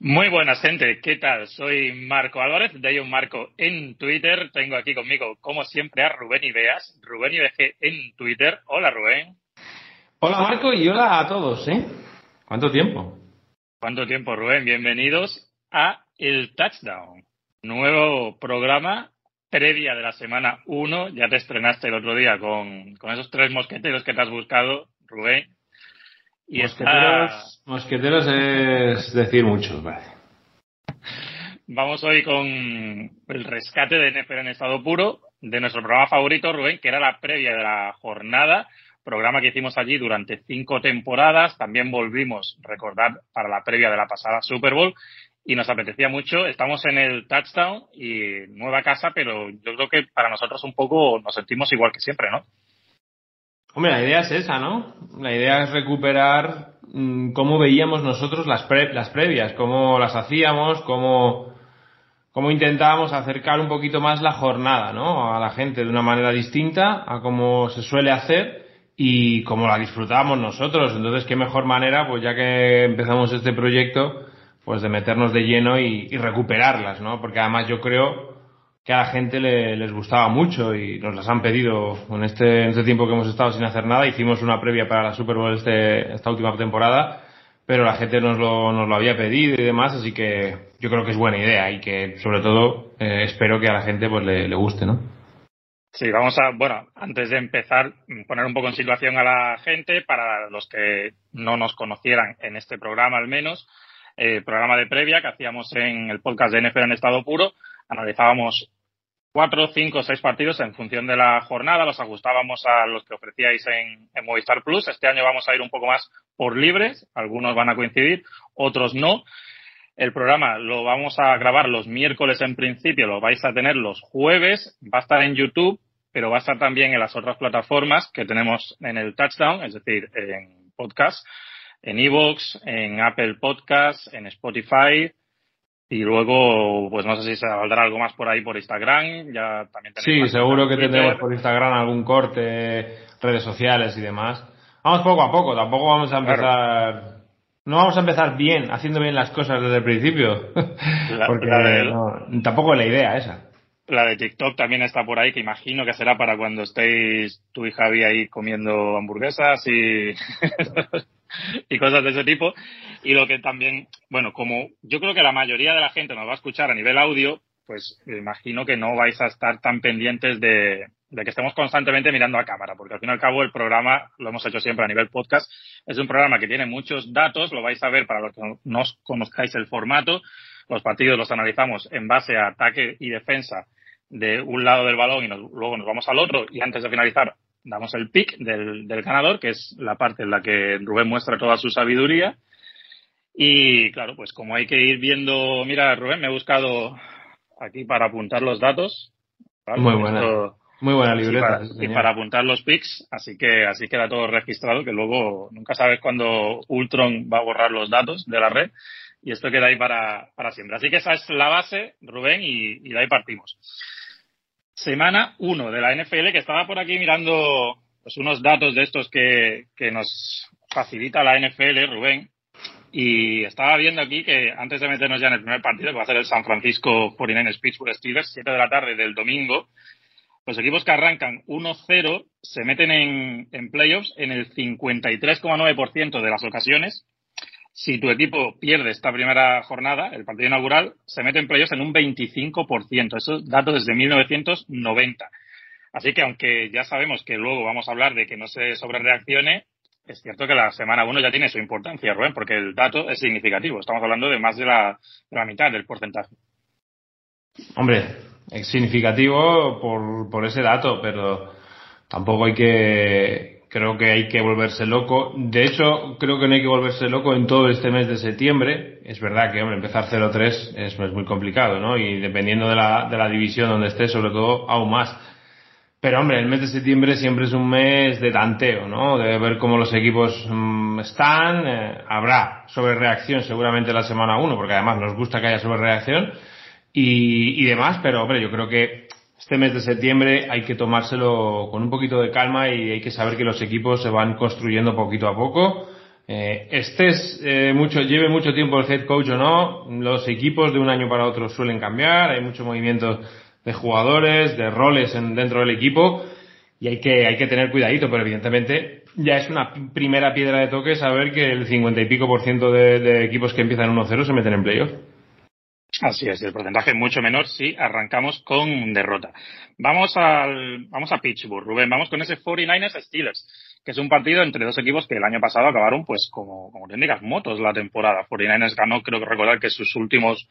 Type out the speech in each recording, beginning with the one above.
Muy buenas, gente. ¿Qué tal? Soy Marco Álvarez, de un Marco en Twitter. Tengo aquí conmigo, como siempre, a Rubén Ibeas, Rubén IBG en Twitter. Hola, Rubén. Hola, Marco, y hola a todos, ¿eh? ¿Cuánto tiempo? ¿Cuánto tiempo, Rubén? Bienvenidos a El Touchdown, nuevo programa previa de la semana 1. Ya te estrenaste el otro día con, con esos tres mosqueteros que te has buscado, Rubén. Y mosqueteros, mosqueteros es decir mucho, vale. Vamos hoy con el rescate de NFL en estado puro de nuestro programa favorito, Rubén, que era la previa de la jornada, programa que hicimos allí durante cinco temporadas. También volvimos, recordar, para la previa de la pasada Super Bowl y nos apetecía mucho. Estamos en el touchdown y nueva casa, pero yo creo que para nosotros un poco nos sentimos igual que siempre, ¿no? Hombre, la idea es esa, ¿no? La idea es recuperar mm, cómo veíamos nosotros las, las previas, cómo las hacíamos, cómo, cómo intentábamos acercar un poquito más la jornada, ¿no? A la gente de una manera distinta a cómo se suele hacer y cómo la disfrutábamos nosotros. Entonces, qué mejor manera, pues ya que empezamos este proyecto, pues de meternos de lleno y, y recuperarlas, ¿no? Porque además yo creo que a la gente le, les gustaba mucho y nos las han pedido en este, en este tiempo que hemos estado sin hacer nada. Hicimos una previa para la Super Bowl este, esta última temporada, pero la gente nos lo, nos lo había pedido y demás, así que yo creo que es buena idea y que sobre todo eh, espero que a la gente pues le, guste, ¿no? Sí, vamos a, bueno, antes de empezar, poner un poco en situación a la gente, para los que no nos conocieran en este programa al menos, eh, programa de previa que hacíamos en el podcast de NFL en estado puro, analizábamos cuatro, cinco, seis partidos en función de la jornada. Los ajustábamos a los que ofrecíais en, Movistar Plus. Este año vamos a ir un poco más por libres. Algunos van a coincidir, otros no. El programa lo vamos a grabar los miércoles en principio, lo vais a tener los jueves. Va a estar en YouTube, pero va a estar también en las otras plataformas que tenemos en el Touchdown, es decir, en podcast, en Evox, en Apple Podcast, en Spotify, y luego, pues no sé si se valdrá algo más por ahí por Instagram. Ya también sí, seguro que tendremos por Instagram algún corte, redes sociales y demás. Vamos poco a poco, tampoco vamos a empezar. No vamos a empezar bien, haciendo bien las cosas desde el principio. Porque tampoco es la idea esa. La de TikTok también está por ahí, que imagino que será para cuando estéis tú y Javi ahí comiendo hamburguesas y, y cosas de ese tipo. Y lo que también, bueno, como yo creo que la mayoría de la gente nos va a escuchar a nivel audio, pues imagino que no vais a estar tan pendientes de, que estemos constantemente mirando a cámara, porque al fin y al cabo el programa, lo hemos hecho siempre a nivel podcast, es un programa que tiene muchos datos, lo vais a ver para los que no conozcáis el formato, los partidos los analizamos en base a ataque y defensa de un lado del balón y luego nos vamos al otro y antes de finalizar damos el pick del, del ganador, que es la parte en la que Rubén muestra toda su sabiduría y claro, pues como hay que ir viendo, mira, Rubén, me he buscado aquí para apuntar los datos. Muy buena. muy buena libreta. Y para, apuntar los pics, así que así queda todo registrado, que luego nunca sabes cuándo Ultron va a borrar los datos de la red y esto queda ahí para, para siempre. Así que esa es la base, Rubén, y, y de ahí partimos. Semana 1 de la NFL, que estaba por aquí mirando pues, unos datos de estos que, que nos facilita la NFL, Rubén, y estaba viendo aquí que antes de meternos ya en el primer partido, que va a ser el San Francisco 49ers Pittsburgh Steelers, 7 de la tarde del domingo, los equipos que arrancan 1-0 se meten en, en playoffs en el 53,9% de las ocasiones. Si tu equipo pierde esta primera jornada, el partido inaugural, se mete en playoffs en un 25%. Eso datos desde 1990. Así que aunque ya sabemos que luego vamos a hablar de que no se sobrereaccione, es cierto que la semana 1 ya tiene su importancia, Rubén, porque el dato es significativo. Estamos hablando de más de la, mitad del porcentaje. Hombre, es significativo por, por ese dato, pero tampoco hay que, creo que hay que volverse loco. De hecho, creo que no hay que volverse loco en todo este mes de septiembre. Es verdad que, hombre, empezar 0-3 es, es, muy complicado, ¿no? Y dependiendo de la, de la división donde esté, sobre todo, aún más. Pero hombre, el mes de septiembre siempre es un mes de tanteo, ¿no? De ver cómo los equipos mm, están. Eh, habrá sobre reacción seguramente la semana 1, porque además nos gusta que haya sobre reacción y, y demás, pero hombre, yo creo que este mes de septiembre hay que tomárselo con un poquito de calma y hay que saber que los equipos se van construyendo poquito a poco. Eh, estés eh, mucho, lleve mucho tiempo el head coach o no, los equipos de un año para otro suelen cambiar, hay mucho movimiento de jugadores, de roles en, dentro del equipo y hay que, hay que tener cuidadito, pero evidentemente ya es una primera piedra de toque saber que el 50 y pico por ciento de, equipos que empiezan 1-0 se meten en playoff. Así es, el porcentaje mucho menor si arrancamos con derrota. Vamos al, vamos a Pittsburgh, Rubén, vamos con ese 49ers Steelers, que es un partido entre dos equipos que el año pasado acabaron pues como, como técnicas motos la temporada. 49ers ganó, creo que recordar que sus últimos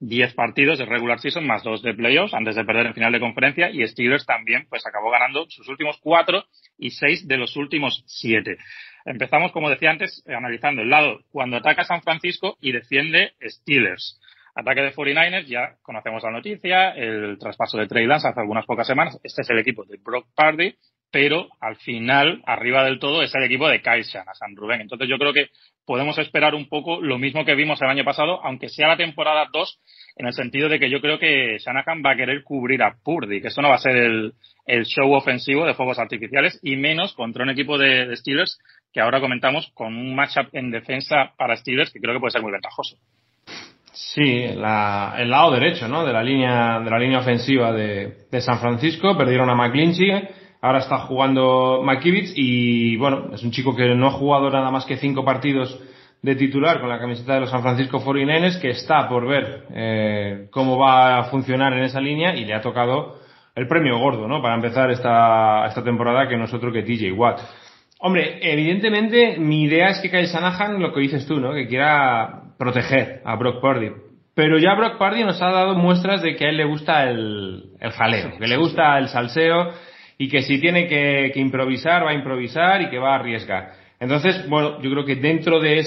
10 partidos de regular season más dos de playoffs antes de perder en final de conferencia y Steelers también pues acabó ganando sus últimos cuatro y seis de los últimos siete. Empezamos, como decía antes, analizando el lado cuando ataca San Francisco y defiende Steelers. Ataque de 49ers, ya conocemos la noticia, el traspaso de Trey Lance hace algunas pocas semanas. Este es el equipo de Brock Party, pero al final, arriba del todo, es el equipo de Kyle Shanahan, Rubén. Entonces yo creo que podemos esperar un poco lo mismo que vimos el año pasado, aunque sea la temporada 2, en el sentido de que yo creo que Shanahan va a querer cubrir a Purdy, que esto no va a ser el, show ofensivo de fuegos artificiales, y menos contra un equipo de Steelers que ahora comentamos con un matchup en defensa para Steelers que creo que puede ser muy ventajoso. Sí, el lado derecho, ¿no? De la línea, de la línea ofensiva de, San Francisco. Perdieron a McClinchy. Ahora está jugando McKivitz y, bueno, es un chico que no ha jugado nada más que cinco partidos de titular con la camiseta de los San Francisco 49ers, que está por ver eh, cómo va a funcionar en esa línea y le ha tocado el premio gordo, ¿no? Para empezar esta, esta temporada que nosotros que TJ Watt. Hombre, evidentemente mi idea es que Kyle Shanahan, lo que dices tú, ¿no? Que quiera proteger a Brock Purdy. Pero ya Brock Purdy nos ha dado muestras de que a él le gusta el, el jaleo, que le gusta el salseo y que si tiene que, improvisar, va a improvisar y que va a arriesgar. Entonces, bueno, yo creo que dentro de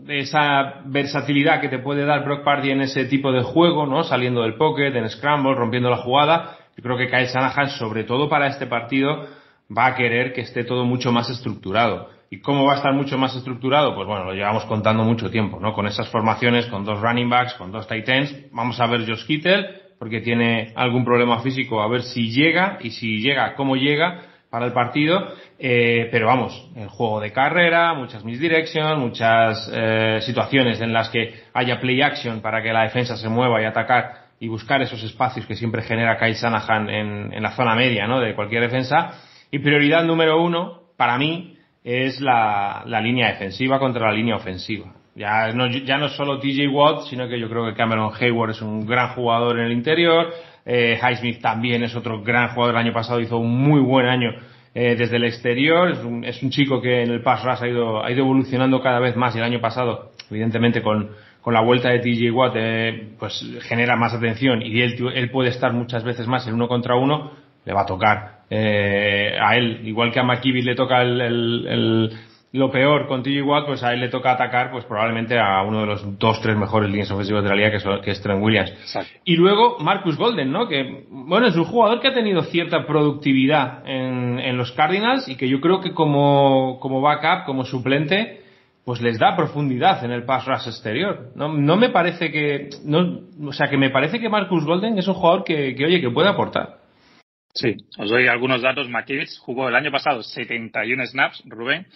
de esa versatilidad que te puede dar Brock Purdy en ese tipo de juego, ¿no? Saliendo del pocket, en scramble, rompiendo la jugada, yo creo que Kyle Shanahan, sobre todo para este partido, va a querer que esté todo mucho más estructurado. ¿Y cómo va a estar mucho más estructurado? Pues bueno, lo llevamos contando mucho tiempo, ¿no? Con esas formaciones, con dos running backs, con dos tight ends. Vamos a ver Josh Kittle, porque tiene algún problema físico, a ver si llega, y si llega, cómo llega para el partido. Eh, pero vamos, el juego de carrera, muchas misdirections, muchas eh, situaciones en las que haya play action para que la defensa se mueva y atacar y buscar esos espacios que siempre genera Kai Sanahan en, en la zona media, ¿no? De cualquier defensa y prioridad número uno, para mí, es la, la línea defensiva contra la línea ofensiva. Ya no, ya no solo TJ Watt, sino que yo creo que Cameron Hayward es un gran jugador en el interior. Eh, Highsmith también es otro gran jugador. El año pasado hizo un muy buen año eh, desde el exterior. Es un, es un, chico que en el pass rush ha ido, ha ido evolucionando cada vez más. Y el año pasado, evidentemente, con, con la vuelta de TJ Watt, eh, pues genera más atención y él, él puede estar muchas veces más en uno contra uno. Le va a tocar eh, a él, igual que a McKibby le toca el, lo peor con TJ Watt, pues a él le toca atacar pues probablemente a uno de los dos, tres mejores líneas ofensivas de la liga, que es, que es Trent Williams. Y luego Marcus Golden, ¿no? Que, bueno, es un jugador que ha tenido cierta productividad en, en los Cardinals y que yo creo que como, como backup, como suplente, pues les da profundidad en el pass rush exterior. No, no me parece que, no, o sea, que me parece que Marcus Golden es un jugador que, que oye, que puede aportar. Sí, os doy algunos datos. McKivitz jugó el año pasado 71 snaps, Rubén.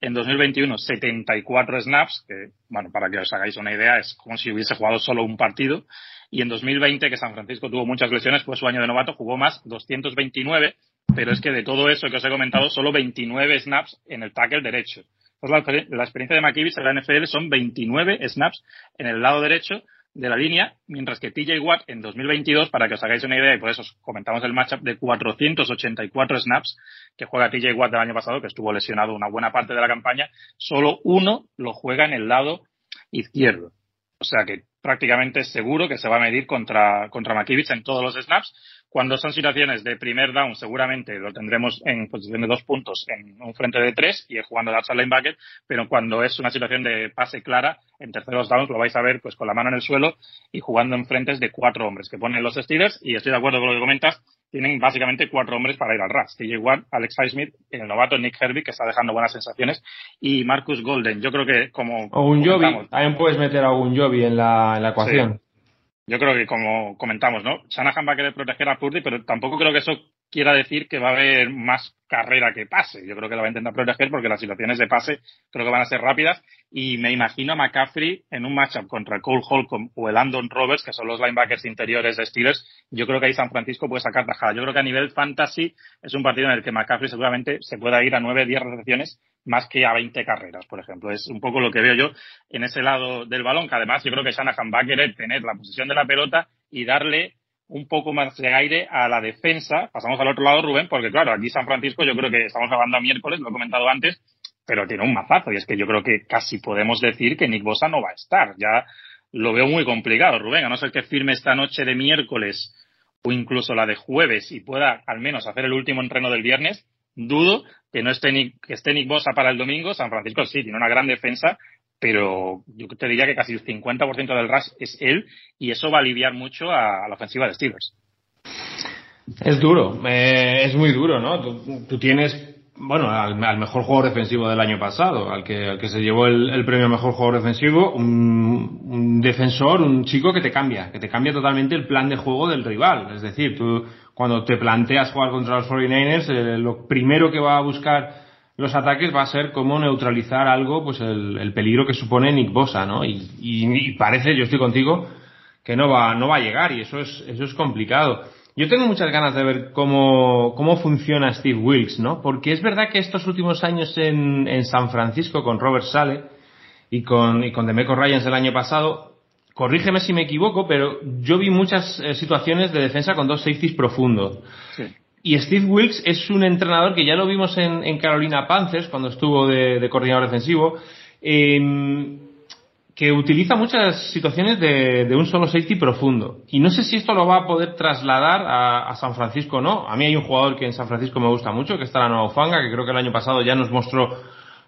En 2021, 74 snaps, que, bueno, para que os hagáis una idea, es como si hubiese jugado solo un partido. Y en 2020, que San Francisco tuvo muchas lesiones, fue su año de novato, jugó más, 229, pero es que de todo eso que os he comentado, solo 29 snaps en el tackle derecho. la, experiencia de McKivitz en la NFL son 29 snaps en el lado derecho de la línea, mientras que TJ Watt en 2022, para que os hagáis una idea, y por eso os comentamos el matchup de 484 snaps que juega TJ Watt del año pasado, que estuvo lesionado una buena parte de la campaña, solo uno lo juega en el lado izquierdo. O sea que prácticamente es seguro que se va a medir contra, contra en todos los snaps cuando son situaciones de primer down, seguramente lo tendremos en posición de dos puntos en un frente de tres y jugando de outside linebacker, pero cuando es una situación de pase clara, en terceros downs lo vais a ver pues con la mano en el suelo y jugando en frentes de cuatro hombres que ponen los Steelers y estoy de acuerdo con lo que comentas, tienen básicamente cuatro hombres para ir al RAS. TJ Watt, Alex Highsmith, el novato Nick Herbie, que está dejando buenas sensaciones, y Marcus Golden. Yo creo que como... O un Jovi, también puedes meter a un Jovi en la, en la ecuación. Yo creo que, como comentamos, ¿no? Shanahan va a querer proteger a Purdy, pero tampoco creo que eso quiera decir que va a haber más carrera que pase. Yo creo que lo va a intentar proteger porque las situaciones de pase creo que van a ser rápidas y me imagino a McCaffrey en un matchup contra Cole Holcomb o el Andon Roberts, que son los linebackers interiores de Steelers. Yo creo que ahí San Francisco puede sacar tajada. Yo creo que a nivel fantasy es un partido en el que McCaffrey seguramente se pueda ir a 9, 10 recepciones más que a 20 carreras, por ejemplo. Es un poco lo que veo yo en ese lado del balón, que además yo creo que Shanahan va a querer tener la posición de la pelota y darle un poco más de aire a la defensa. Pasamos al otro lado, Rubén, porque claro, aquí San Francisco yo creo que estamos hablando a miércoles, lo he comentado antes, pero tiene un mazazo y es que yo creo que casi podemos decir que Nick Bosa no va a estar. Ya lo veo muy complicado, Rubén, a no ser que firme esta noche de miércoles o incluso la de jueves y pueda al menos hacer el último entreno del viernes, dudo que no esté Nick, que esté Nick Bosa para el domingo. San Francisco sí, tiene una gran defensa, pero yo te diría que casi el 50% del rush es él y eso va a aliviar mucho a, la ofensiva de Steelers. Es duro, eh, es muy duro, ¿no? Tú, tienes, bueno, al, mejor jugador defensivo del año pasado, al que, al que se llevó el, premio mejor jugador defensivo, un, un, defensor, un chico que te cambia, que te cambia totalmente el plan de juego del rival. Es decir, tú cuando te planteas jugar contra los 49ers, eh, lo primero que va a buscar los ataques va a ser cómo neutralizar algo, pues el, peligro que supone Nick Bosa, ¿no? Y, parece, yo estoy contigo, que no va, no va a llegar y eso es, eso es complicado. Yo tengo muchas ganas de ver cómo, cómo funciona Steve Wilkes, ¿no? Porque es verdad que estos últimos años en, en San Francisco con Robert Sale y con, y con Demeco Ryans el año pasado, corrígeme si me equivoco, pero yo vi muchas eh, situaciones de defensa con dos safeties profundos. Sí. Y Steve Wilkes es un entrenador que ya lo vimos en, Carolina Panthers cuando estuvo de, coordinador defensivo, em, que utiliza muchas situaciones de, un solo safety profundo. Y no sé si esto lo va a poder trasladar a, San Francisco o no. A mí hay un jugador que en San Francisco me gusta mucho, que está la Nueva Ufanga, que creo que el año pasado ya nos mostró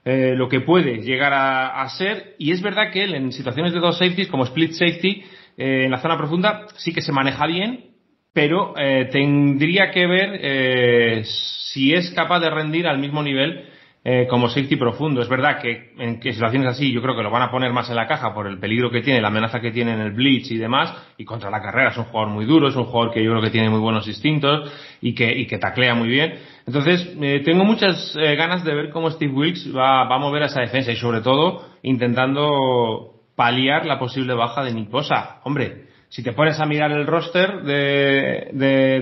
eh, lo que puede llegar a, ser. Y es verdad que él en situaciones de dos safeties, como split safety, eh, en la zona profunda, sí que se maneja bien, pero eh, tendría que ver eh, si es capaz de rendir al mismo nivel eh, como safety profundo. Es verdad que en que situaciones así yo creo que lo van a poner más en la caja por el peligro que tiene, la amenaza que tiene en el blitz y demás, y contra la carrera es un jugador muy duro, es un jugador que yo creo que tiene muy buenos instintos y que, y que taclea muy bien. Entonces, tengo muchas ganas de ver cómo Steve Wilkes va, va a mover a esa defensa y sobre todo intentando paliar la posible baja de Nick Bosa. Hombre, si te pones a mirar el roster de,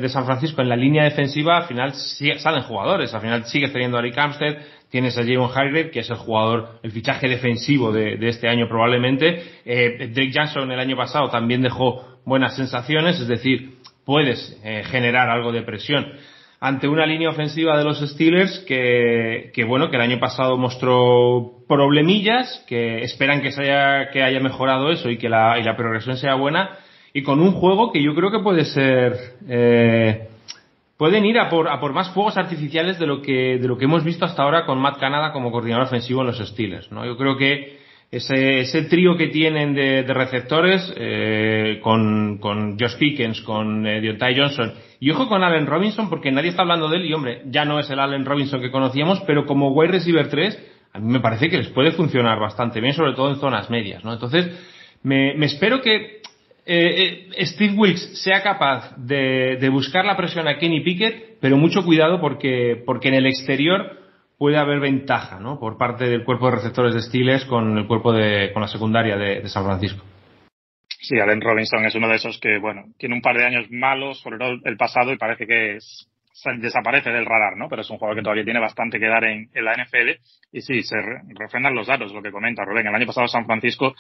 de, San Francisco en la línea defensiva, al final salen jugadores. Al final sigues teniendo a Eric Armstead, tienes a Javon Hargrave, que es el jugador, el fichaje defensivo de, este año probablemente. Eh, Drake Johnson el año pasado también dejó buenas sensaciones, es decir, puedes eh, generar algo de presión ante una línea ofensiva de los Steelers que, que, bueno, que el año pasado mostró problemillas, que esperan que se haya, que haya mejorado eso y que la, y la progresión sea buena y con un juego que yo creo que puede ser eh, pueden ir a por, a por más fuegos artificiales de lo que de lo que hemos visto hasta ahora con Matt Canada como coordinador ofensivo en los Steelers no yo creo que ese, ese trío que tienen de, de receptores eh, con, con Josh Pickens, con eh, Johnson y ojo con Allen Robinson porque nadie está hablando de él y hombre, ya no es el Allen Robinson que conocíamos, pero como wide receiver 3 a mí me parece que les puede funcionar bastante bien, sobre todo en zonas medias, ¿no? Entonces, me, me espero que eh, eh, Steve Wilkes sea capaz de, buscar la presión a Kenny Pickett, pero mucho cuidado porque, porque en el exterior puede haber ventaja, ¿no? Por parte del cuerpo de receptores de Steelers con el cuerpo de, con la secundaria de, San Francisco. Sí, Allen Robinson es uno de esos que, bueno, tiene un par de años malos, sobre todo el pasado, y parece que desaparece del radar, ¿no? Pero es un jugador que todavía tiene bastante que dar en, la NFL. Y sí, se refrendan los datos, lo que comenta Rubén. El año pasado San Francisco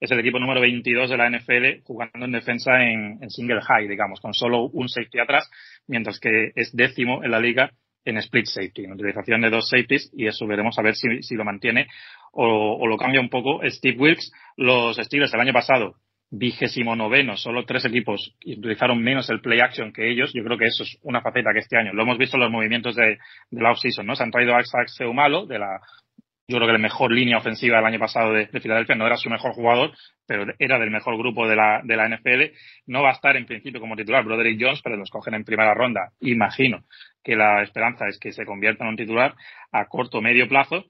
es el equipo número 22 de la NFL jugando en defensa en, single high, digamos, con solo un safety atrás, mientras que es décimo en la liga en split safety, en utilización de dos safeties, y eso veremos a ver si, si lo mantiene o, lo cambia un poco Steve Wilkes. Los Steelers el año pasado, vigésimo noveno, solo tres equipos utilizaron menos el play action que ellos. Yo creo que eso es una faceta que este año lo hemos visto en los movimientos de, la off-season, ¿no? Se han traído a Isaac Seumalo de la yo creo que la mejor línea ofensiva del año pasado de, Filadelfia, no era su mejor jugador, pero era del mejor grupo de la, de la NFL. No va a estar en principio como titular Broderick Jones, pero los cogen en primera ronda. Imagino que la esperanza es que se convierta en un titular a corto o medio plazo.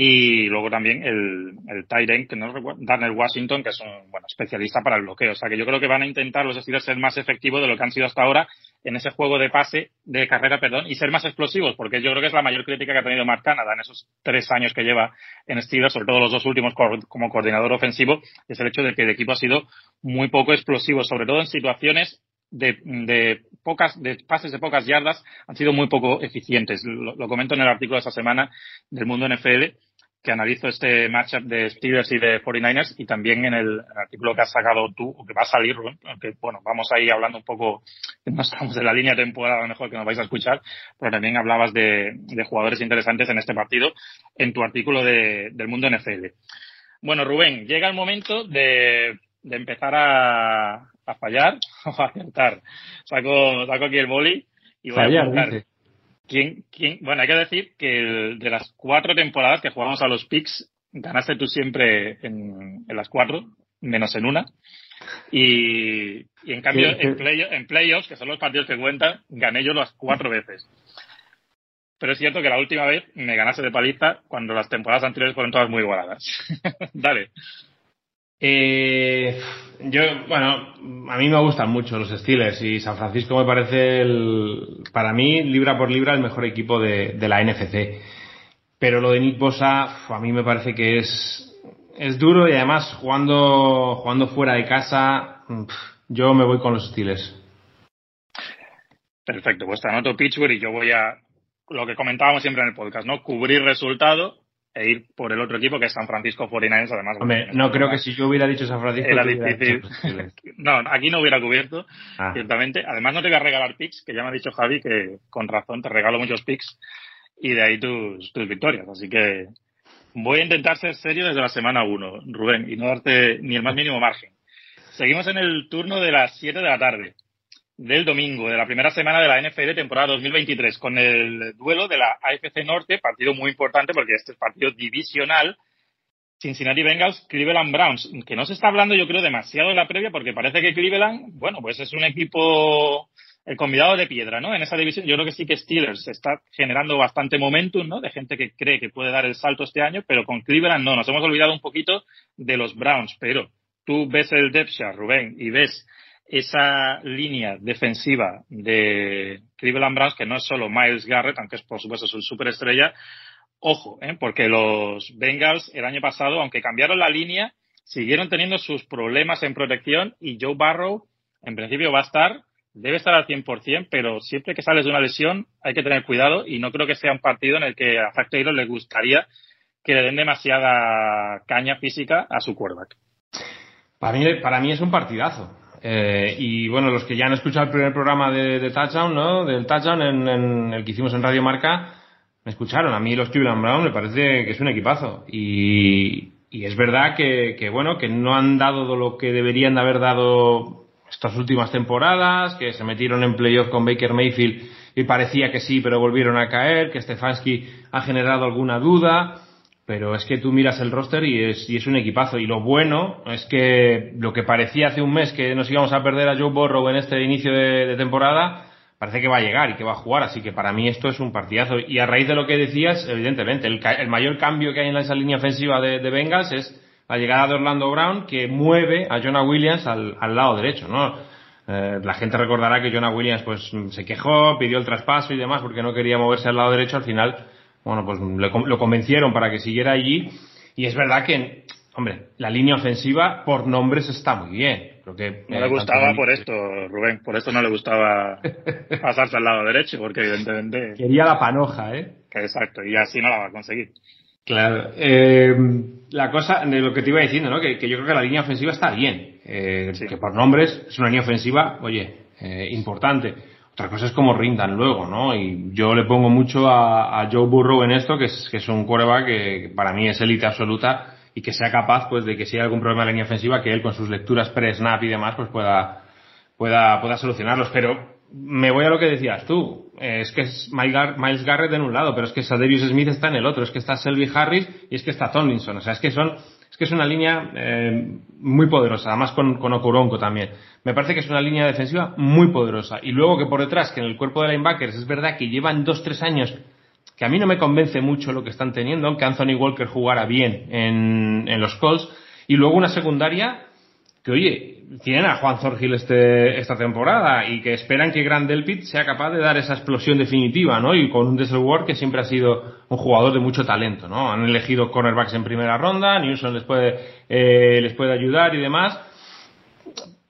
Y luego también el, el tight que no recuerdo, Daniel Washington, que es un bueno, especialista para el bloqueo. O sea que yo creo que van a intentar los Steelers ser más efectivos de lo que han sido hasta ahora en ese juego de pase, de carrera, perdón, y ser más explosivos, porque yo creo que es la mayor crítica que ha tenido Mark Canada en esos tres años que lleva en Steelers, sobre todo los dos últimos como coordinador ofensivo, es el hecho de que el equipo ha sido muy poco explosivo, sobre todo en situaciones de, de, pocas, de pases de pocas yardas han sido muy poco eficientes. Lo, lo, comento en el artículo de esta semana del Mundo NFL que analizo este matchup de Steelers y de 49ers y también en el, artículo que has sacado tú, o que va a salir, aunque bueno, vamos ahí hablando un poco, no estamos en la línea de temporada, a lo mejor que nos vais a escuchar, pero también hablabas de, de jugadores interesantes en este partido en tu artículo de, del mundo NFL. Bueno, Rubén, llega el momento de, de empezar a, a fallar o a acertar. Saco, saco aquí el boli y voy fallar, a apuntar. dice. ¿Quién, quién? Bueno, hay que decir que el- de las cuatro temporadas que jugamos a los picks, ganaste tú siempre en, en las cuatro, menos en una. Y, y en cambio, Sí, sí. en, play, en playoffs, que son los partidos que cuentan, gané yo las cuatro veces. Pero es cierto que la última vez me ganaste de paliza cuando las temporadas anteriores fueron todas muy igualadas. Dale. Eh, yo, bueno, a mí me gustan mucho los Steelers y San Francisco me parece, el, para mí, libra por libra, el mejor equipo de, la NFC. Pero lo de Nick Bosa, a mí me parece que es, es duro y además jugando, jugando fuera de casa, yo me voy con los Steelers. Perfecto, pues te anoto Pittsburgh y yo voy a lo que comentábamos siempre en el podcast, ¿no? Cubrir resultado e ir por el otro equipo que es San Francisco 49ers, además. Hombre, no creo que si yo hubiera dicho San Francisco, Era difícil. No, aquí no hubiera cubierto, Ah. ciertamente. Además no te voy a regalar picks, que ya me ha dicho Javi que con razón te regalo muchos picks y de ahí tus, tus victorias. Así que voy a intentar ser serio desde la semana 1, Rubén, y no darte ni el más mínimo margen. Seguimos en el turno de las 7 de la tarde del domingo de la primera semana de la NFL temporada 2023 con el duelo de la AFC Norte, partido muy importante porque este es partido divisional. Cincinnati Bengals, Cleveland Browns, que no se está hablando yo creo demasiado de la previa porque parece que Cleveland, bueno, pues es un equipo el convidado de piedra, ¿no? En esa división yo creo que sí que Steelers está generando bastante momentum, ¿no? De gente que cree que puede dar el salto este año, pero con Cleveland no, nos hemos olvidado un poquito de los Browns, pero tú ves el depth chart, Rubén, y ves esa línea defensiva de Cleveland Browns, que no es solo Miles Garrett, aunque es por supuesto su superestrella, ojo, ¿eh? porque los Bengals el año pasado, aunque cambiaron la línea, siguieron teniendo sus problemas en protección y Joe Barrow, en principio, va a estar, debe estar al 100%, pero siempre que sales de una lesión hay que tener cuidado y no creo que sea un partido en el que a Zach Taylor le gustaría que le den demasiada caña física a su quarterback. Para mí, para mí es un partidazo. Eh, y bueno, los que ya han escuchado el primer programa de, Touchdown, ¿no? Del Touchdown en, en el que hicimos en Radio Marca, me escucharon. A mí los Cleveland Brown me parece que es un equipazo. Y, y es verdad que, que, bueno, que no han dado lo que deberían de haber dado estas últimas temporadas, que se metieron en playoff con Baker Mayfield y parecía que sí, pero volvieron a caer, que Stefanski ha generado alguna duda. Pero es que tú miras el roster y es, y es un equipazo. Y lo bueno es que lo que parecía hace un mes que nos íbamos a perder a Joe Burrow en este inicio de, temporada, parece que va a llegar y que va a jugar. Así que para mí esto es un partidazo. Y a raíz de lo que decías, evidentemente, el, el mayor cambio que hay en esa línea ofensiva de, de Bengals es la llegada de Orlando Brown que mueve a Jonah Williams al, al lado derecho, ¿no? Eh, la gente recordará que Jonah Williams pues se quejó, pidió el traspaso y demás porque no quería moverse al lado derecho. Al final, bueno, pues le lo convencieron para que siguiera allí. Y es verdad que, hombre, la línea ofensiva por nombres está muy bien. Creo que, No eh, le gustaba por esto, Rubén, por esto no le gustaba pasarse al lado derecho, porque evidentemente, Quería la panoja, ¿eh? exacto, y así no la va a conseguir. Claro. Eh, la cosa de lo que te iba diciendo, ¿no? Que, que yo creo que la línea ofensiva está bien. Eh, Sí. Que por nombres es una línea ofensiva, oye, eh, importante. Otra cosa es cómo rindan luego, ¿no? Y yo le pongo mucho a, a Joe Burrow en esto, que es, que es un quarterback que para mí es élite absoluta y que sea capaz, pues, de que si hay algún problema en la línea ofensiva, que él con sus lecturas pre-snap y demás, pues pueda, pueda, pueda solucionarlos. Pero me voy a lo que decías tú. Eh, es que es Miles Gar- Miles Garrett en un lado, pero es que Sadarius Smith está en el otro. Es que está Selby Harris y es que está Tomlinson. O sea, es que son, es que es una línea eh, muy poderosa. Además con, con también. Me parece que es una línea defensiva muy poderosa. Y luego que por detrás, que en el cuerpo de linebackers es verdad que llevan dos, tres años que a mí no me convence mucho lo que están teniendo, aunque Anthony Walker jugara bien en, en los Colts, y luego una secundaria que, oye, tienen a Juan Zorgil este, esta temporada y que esperan que Grand Delpit sea capaz de dar esa explosión definitiva, ¿no? Y con un Ward que siempre ha sido un jugador de mucho talento, ¿no? Han elegido cornerbacks en primera ronda, Newsom les puede, eh, les puede ayudar y demás.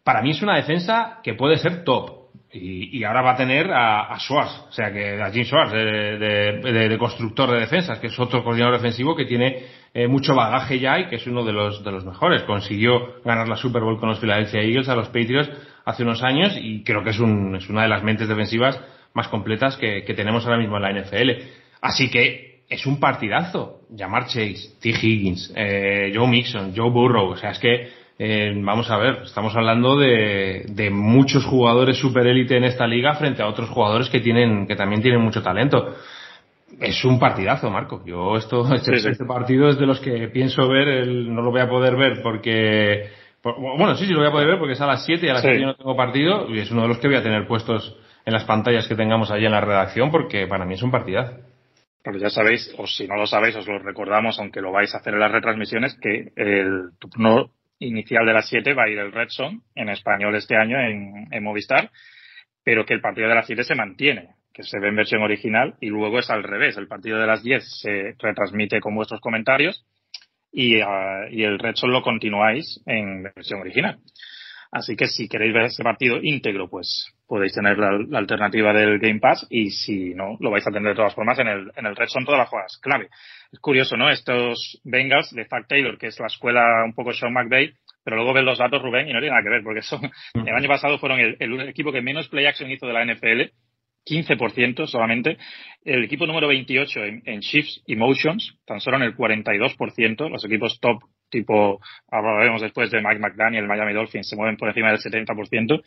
Para mí es una defensa que puede ser top. Y, ahora va a tener a, a Schwartz, o sea que a Jim Schwartz de, de, constructor de defensas, que es otro coordinador defensivo que tiene eh, mucho bagaje ya y que es uno de los, de los mejores. Consiguió ganar la Super Bowl con los Philadelphia Eagles a los Patriots hace unos años y creo que es, un, es una de las mentes defensivas más completas que, que tenemos ahora mismo en la NFL. Así que es un partidazo. Llamar Chase, T. Higgins, eh, Joe Mixon, Joe Burrow. O sea, es que, eh, vamos a ver, estamos hablando de, de muchos jugadores super élite en esta liga frente a otros jugadores que tienen, que también tienen mucho talento. Es un partidazo, Marco. Yo esto, este, este, partido es de los que pienso ver, el, no lo voy a poder ver porque, bueno, sí, sí lo voy a poder ver porque es a las 7 y a las 7 yo no tengo partido y es uno de los que voy a tener puestos en las pantallas que tengamos allí en la redacción porque para mí es un partidazo. Pero ya sabéis, o si no lo sabéis, os lo recordamos, aunque lo vais a hacer en las retransmisiones, que el turno inicial de las 7 va a ir el Red Zone en español este año en, en Movistar, pero que el partido de las 7 se mantiene que se ve en versión original, y luego es al revés. El partido de las 10 se retransmite con vuestros comentarios y, uh, y el resto lo continuáis en versión original. Así que si queréis ver ese partido íntegro, pues podéis tener la, la, alternativa del Game Pass y si no, lo vais a tener de todas formas en el, en el Red son todas las jugadas clave. Es curioso, ¿no? Estos Bengals de Fact Taylor, que es la escuela un poco Sean McVay, pero luego ven los datos Rubén y no tiene nada que ver, porque son, el año pasado fueron el, el equipo que menos play action hizo de la NFL 15% solamente. El equipo número 28 en, shifts y motions, tan solo en el 42%. Los equipos top, tipo, hablaremos después de Mike McDaniel, Miami Dolphins, se mueven por encima del 70%.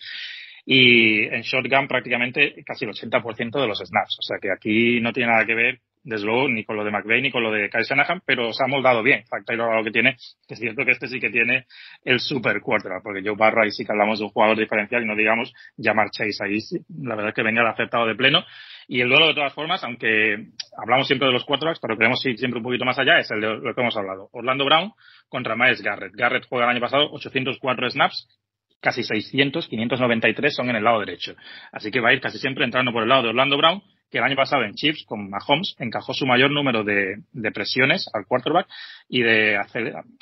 Y en shotgun prácticamente casi el 80% de los snaps. O sea que aquí no tiene nada que ver desde luego, ni con lo de McVeigh ni con lo de Kyle Shanahan, pero se ha moldado bien. Fact Taylor lo que tiene, es cierto que este sí que tiene el super quarterback, porque Joe Barra ahí sí que hablamos de un jugador diferencial y no digamos llamar Chase ahí, la verdad es que venga aceptado de pleno. Y el duelo de todas formas, aunque hablamos siempre de los quarterbacks, pero queremos ir siempre un poquito más allá, es el de lo que hemos hablado. Orlando Brown contra Miles Garrett. Garrett juega el año pasado 804 snaps, casi 600, 593 son en el lado derecho. Así que va a ir casi siempre entrando por el lado de Orlando Brown que el año pasado en Chiefs con Mahomes encajó su mayor número de, de presiones al quarterback y de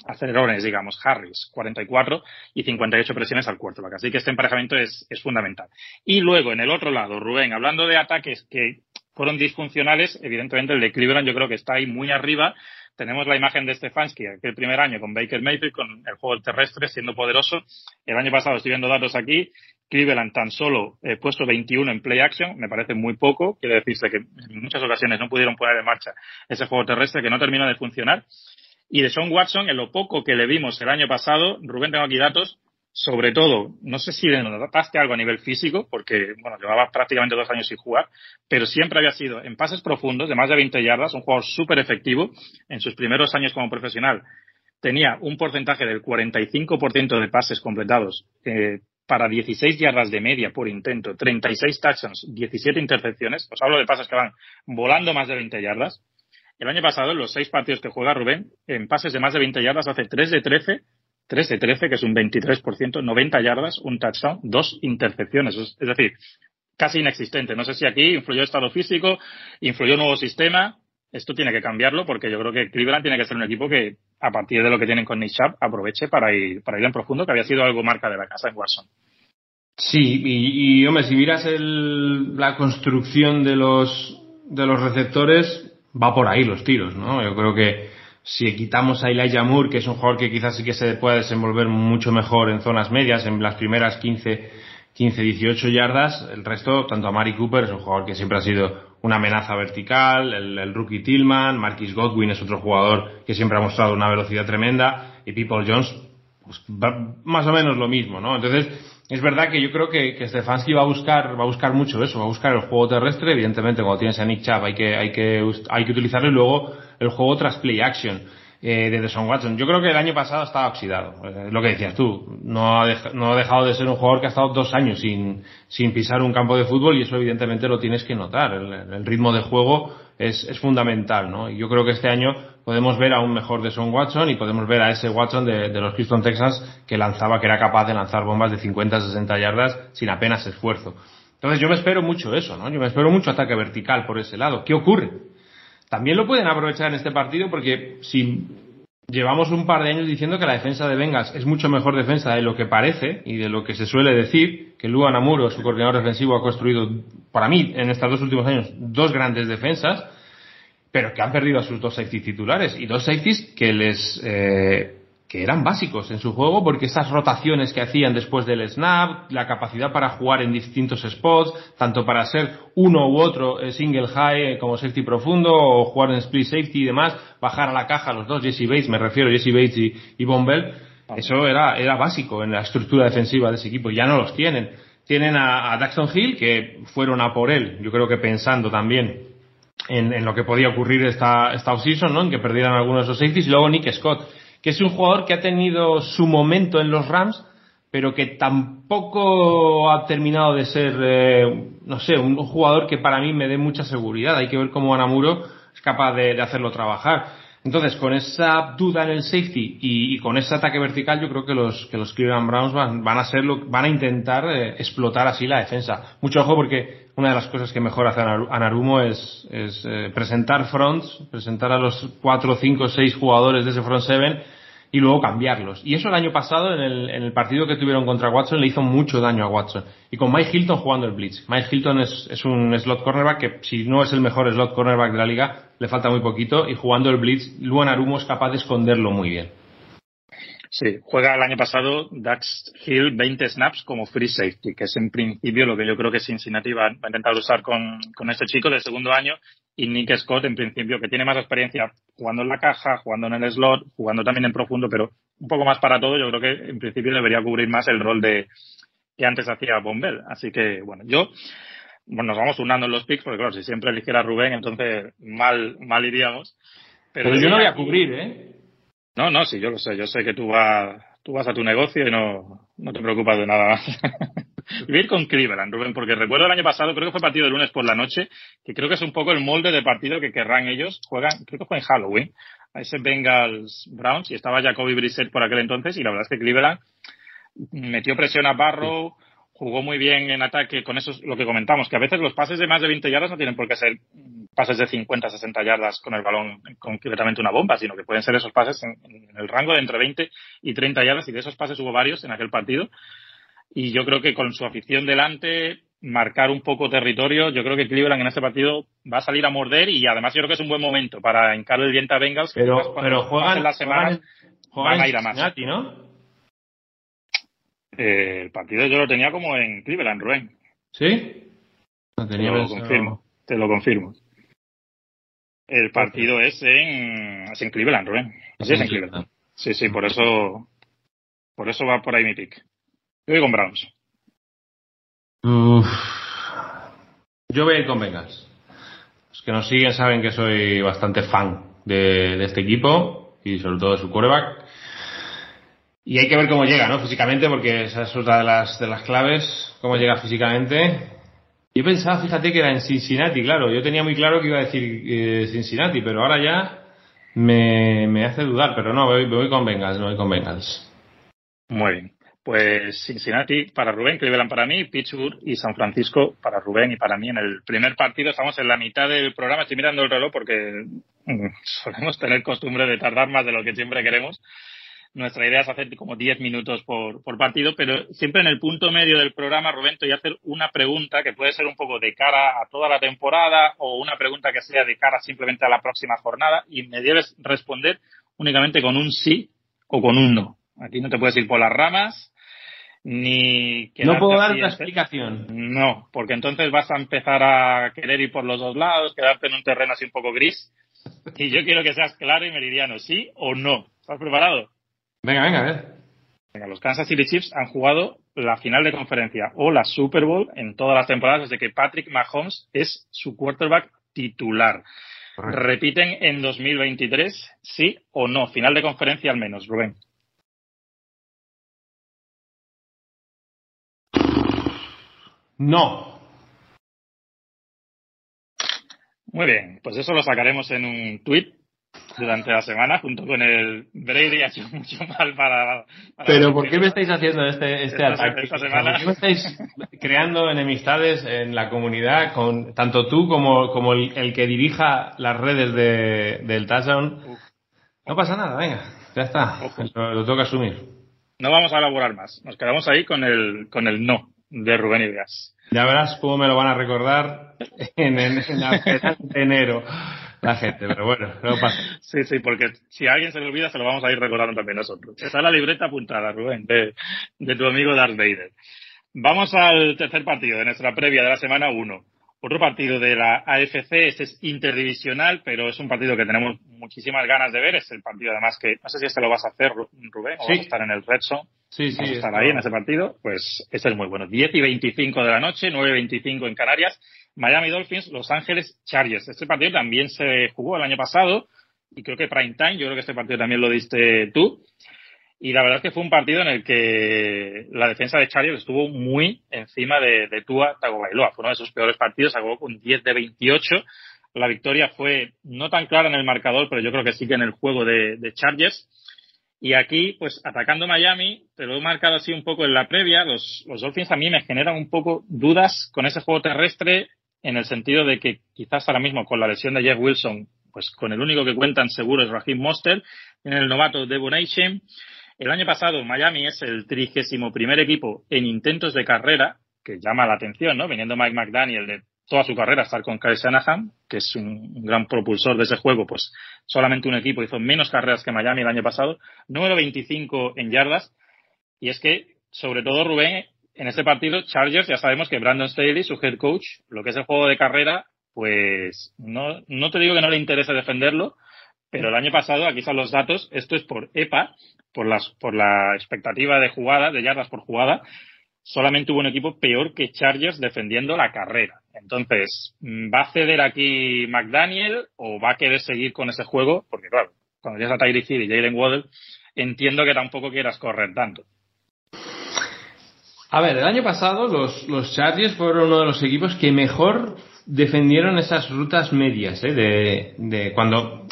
acelerones, digamos, Harris, 44 y 58 presiones al quarterback. Así que este emparejamiento es, es fundamental. Y luego, en el otro lado, Rubén, hablando de ataques que fueron disfuncionales, evidentemente el de Cleveland yo creo que está ahí muy arriba. Tenemos la imagen de Stefanski, aquel primer año con Baker Mayfield, con el juego terrestre siendo poderoso. El año pasado estoy viendo datos aquí Cleveland tan solo eh, puesto 21 en play action, me parece muy poco. Quiere decirse que en muchas ocasiones no pudieron poner en marcha ese juego terrestre que no terminó de funcionar. Y de Sean Watson, en lo poco que le vimos el año pasado, Rubén, tengo aquí datos, sobre todo, no sé si notaste algo a nivel físico, porque, bueno, llevaba prácticamente dos años sin jugar, pero siempre había sido en pases profundos de más de 20 yardas, un jugador súper efectivo en sus primeros años como profesional. Tenía un porcentaje del 45% de pases completados eh, para 16 yardas de media por intento, 36 touchdowns, 17 intercepciones. Os hablo de pases que van volando más de 20 yardas. El año pasado, en los seis partidos que juega Rubén, en pases de más de 20 yardas hace 3 de 13, 3 de 13, que es un 23%, 90 yardas, un touchdown, dos intercepciones. Es decir, casi inexistente. No sé si aquí influyó estado físico, influyó nuevo sistema. Esto tiene que cambiarlo porque yo creo que Cleveland tiene que ser un equipo que a partir de lo que tienen con Nick aproveche para ir, para ir en profundo, que había sido algo marca de la casa en Watson. Sí, y, hombre, si miras el, la construcción de los, de los receptores, va por ahí los tiros, ¿no? Yo creo que si quitamos a Elijah Moore, que es un jugador que quizás sí que se puede desenvolver mucho mejor en zonas medias, en las primeras 15, 15, 18 yardas, el resto, tanto a Mari Cooper, es un jugador que siempre ha sido una amenaza vertical, el, rookie Tillman, Marquis Godwin es otro jugador que siempre ha mostrado una velocidad tremenda, y People Jones, pues, más o menos lo mismo, ¿no? Entonces, es verdad que yo creo que, que Stefanski va a buscar, va a buscar mucho eso, va a buscar el juego terrestre, evidentemente cuando tienes a Nick Chubb hay que, hay que, hay que utilizarlo y luego el juego tras play action eh, de Deson Watson. Yo creo que el año pasado estaba oxidado, eh, lo que decías tú, no ha, no ha dejado de ser un jugador que ha estado dos años sin, sin pisar un campo de fútbol y eso evidentemente lo tienes que notar. El, ritmo de juego es, es fundamental, ¿no? Y yo creo que este año podemos ver a un mejor de Son Watson y podemos ver a ese Watson de, de los Houston Texans que lanzaba, que era capaz de lanzar bombas de 50, 60 yardas sin apenas esfuerzo. Entonces yo me espero mucho eso, ¿no? Yo me espero mucho ataque vertical por ese lado. ¿Qué ocurre? También lo pueden aprovechar en este partido porque si llevamos un par de años diciendo que la defensa de Bengals es mucho mejor defensa de lo que parece y de lo que se suele decir, que Luan Amuro, su coordinador defensivo, ha construido, para mí, en estos dos últimos años, dos grandes defensas, pero que han perdido a sus dos safeties titulares y dos safeties que les eh, que eran básicos en su juego porque esas rotaciones que hacían después del snap, la capacidad para jugar en distintos spots, tanto para ser uno u otro eh, single high eh, como safety profundo o jugar en split safety y demás, bajar a la caja los dos, Jesse Bates, me refiero Jesse Bates y, y Bombell, eso era, era básico en la estructura defensiva de ese equipo, ya no los tienen. Tienen a, a Daxton Hill, que fueron a por él, yo creo que pensando también en, en lo que podía ocurrir esta, esta offseason, ¿no? En que perdieran algunos de esos safeties, y luego Nick Scott que es un jugador que ha tenido su momento en los Rams, pero que tampoco ha terminado de ser, eh, no sé, un jugador que para mí me dé mucha seguridad. Hay que ver cómo Anamuro es capaz de, de hacerlo trabajar. Entonces, con esa duda en el safety y, con ese ataque vertical, yo creo que los, que los Cleveland Browns van, van a ser lo, van a intentar eh, explotar así la defensa. Mucho ojo porque una de las cosas que mejor hace Anarumo es, es eh, presentar fronts, presentar a los cuatro, cinco, seis jugadores de ese front seven y luego cambiarlos. Y eso el año pasado, en el, en el partido que tuvieron contra Watson, le hizo mucho daño a Watson. Y con Mike Hilton jugando el blitz. Mike Hilton es, un slot cornerback que, si no es el mejor slot cornerback de la liga, le falta muy poquito. Y jugando el blitz, Luan Arumo es capaz de esconderlo muy bien. Sí, juega el año pasado Dax Hill 20 snaps como free safety, que es en principio lo que yo creo que Cincinnati va, va a intentar usar con, con este chico del segundo año y Nick Scott en principio que tiene más experiencia jugando en la caja, jugando en el slot, jugando también en profundo, pero un poco más para todo, yo creo que en principio debería cubrir más el rol de que antes hacía Bombell. Así que bueno, yo bueno, nos vamos unando en los picks porque claro, si siempre eligiera Rubén, entonces mal mal iríamos. Pero, pero yo no voy a cubrir, ¿eh? No, no, sí, yo lo sé, yo sé que tú vas tú vas a tu negocio y no no te preocupas de nada más. Voy a ir con Cleveland, Rubén, porque recuerdo el año pasado, creo que fue partido de lunes por la noche, que creo que es un poco el molde de partido que querrán ellos. Juegan, creo que fue en Halloween, a ese Bengals Browns, y estaba Jacoby Brissett por aquel entonces, y la verdad es que Cleveland metió presión a Barrow, jugó muy bien en ataque con eso, lo que comentamos, que a veces los pases de más de 20 yardas no tienen por qué ser pases de 50, 60 yardas con el balón concretamente una bomba, sino que pueden ser esos pases en, en el rango de entre 20 y 30 yardas, y de esos pases hubo varios en aquel partido y yo creo que con su afición delante, marcar un poco territorio, yo creo que Cleveland en este partido va a salir a morder y además yo creo que es un buen momento para encargar el diente a Bengals. Que pero, pero juegan las semanas, juegan, van a ir a más. Cincinnati, ¿no? Eh, el partido yo lo tenía como en Cleveland, Rubén. ¿Sí? No tenía te lo pensado. confirmo, te lo confirmo. El partido es en, es en Cleveland, Rubén. Sí, es en Cleveland. Sí, sí, por eso, por eso va por ahí mi pick. Yo voy con Browns. Uf. Yo voy a ir con Bengals. Los que nos siguen saben que soy bastante fan de, de este equipo y sobre todo de su quarterback. Y hay que ver cómo llega, ¿no? Físicamente, porque esa es otra de las, de las claves, cómo llega físicamente. Yo pensaba, fíjate, que era en Cincinnati, claro. Yo tenía muy claro que iba a decir eh, Cincinnati, pero ahora ya me, me hace dudar. Pero no, voy, voy con Bengals, voy con Bengals. Muy bien. Pues Cincinnati para Rubén, Cleveland para mí, Pittsburgh y San Francisco para Rubén y para mí. En el primer partido estamos en la mitad del programa. Estoy mirando el reloj porque solemos tener costumbre de tardar más de lo que siempre queremos. Nuestra idea es hacer como 10 minutos por, por partido, pero siempre en el punto medio del programa, Rubén, te voy a hacer una pregunta que puede ser un poco de cara a toda la temporada o una pregunta que sea de cara simplemente a la próxima jornada y me debes responder únicamente con un sí o con un no. Aquí no te puedes ir por las ramas, ni no puedo dar una explicación. No porque entonces vas a empezar a querer ir por los dos lados quedarte en un terreno así un poco gris y yo quiero que seas claro y meridiano sí o no estás preparado venga venga a ver venga los Kansas City Chiefs han jugado la final de conferencia o la Super Bowl en todas las temporadas desde que Patrick Mahomes es su quarterback titular Correcto. repiten en 2023 sí o no final de conferencia al menos Rubén No. Muy bien, pues eso lo sacaremos en un tweet durante la semana junto con el Brady ha hecho mucho mal para... Pero ¿por qué me estáis haciendo este, este ataque? ¿Por qué me estáis creando enemistades en la comunidad con tanto tú como, como el, que dirija las redes de, del touchdown? No pasa nada, venga, ya está, lo, lo tengo asumir. No vamos a elaborar más, nos quedamos ahí con el, con el no de Rubén Ideas. Ya verás cómo me lo van a recordar en, en, en la de enero la gente, pero bueno, no pasa. Sí, sí, porque si a alguien se le olvida, se lo vamos a ir recordando también nosotros. Está la libreta apuntada, Rubén, de, de tu amigo Darth Vader. Vamos al tercer partido de nuestra previa de la semana 1. Otro partido de la AFC, este es interdivisional, pero es un partido que tenemos muchísimas ganas de ver. Es el partido además que, no sé si este lo vas a hacer, Rubén, o vas a estar en el Red Zone. Sí, sí. estar ahí en ese partido. Pues este es muy bueno. 10 y 25 de la noche, 9 y 25 en Canarias. Miami Dolphins, Los Ángeles Chargers. Este partido también se jugó el año pasado y creo que prime time, yo creo que este partido también lo diste tú. Y la verdad es que fue un partido en el que la defensa de Chargers estuvo muy encima de, de Tua Tagovailoa. Fue uno de sus peores partidos, acabó con 10 de 28. La victoria fue no tan clara en el marcador, pero yo creo que sí que en el juego de, de Chargers. Y aquí, pues atacando Miami, te lo he marcado así un poco en la previa, los, los Dolphins a mí me generan un poco dudas con ese juego terrestre en el sentido de que quizás ahora mismo con la lesión de Jeff Wilson, pues con el único que cuentan seguro es Raheem Monster, en el novato Devon Nation, el año pasado Miami es el trigésimo primer equipo en intentos de carrera, que llama la atención, ¿no? Viniendo Mike McDaniel de toda su carrera estar con Kyle Shanahan, que es un, gran propulsor de ese juego, pues solamente un equipo hizo menos carreras que Miami el año pasado, número 25 en yardas, y es que, sobre todo Rubén, en este partido, Chargers, ya sabemos que Brandon Staley, su head coach, lo que es el juego de carrera, pues no, no te digo que no le interese defenderlo, pero el año pasado, aquí están los datos, esto es por EPA, por, las, por la expectativa de jugada, de yardas por jugada, solamente hubo un equipo peor que Chargers defendiendo la carrera. Entonces, ¿va a ceder aquí McDaniel o va a querer seguir con ese juego? Porque claro, cuando llegas a Tyreek Hill y Jalen Waddle, entiendo que tampoco quieras correr tanto. A ver, el año pasado los, los Chargers fueron uno de los equipos que mejor defendieron esas rutas medias, ¿eh? de, de cuando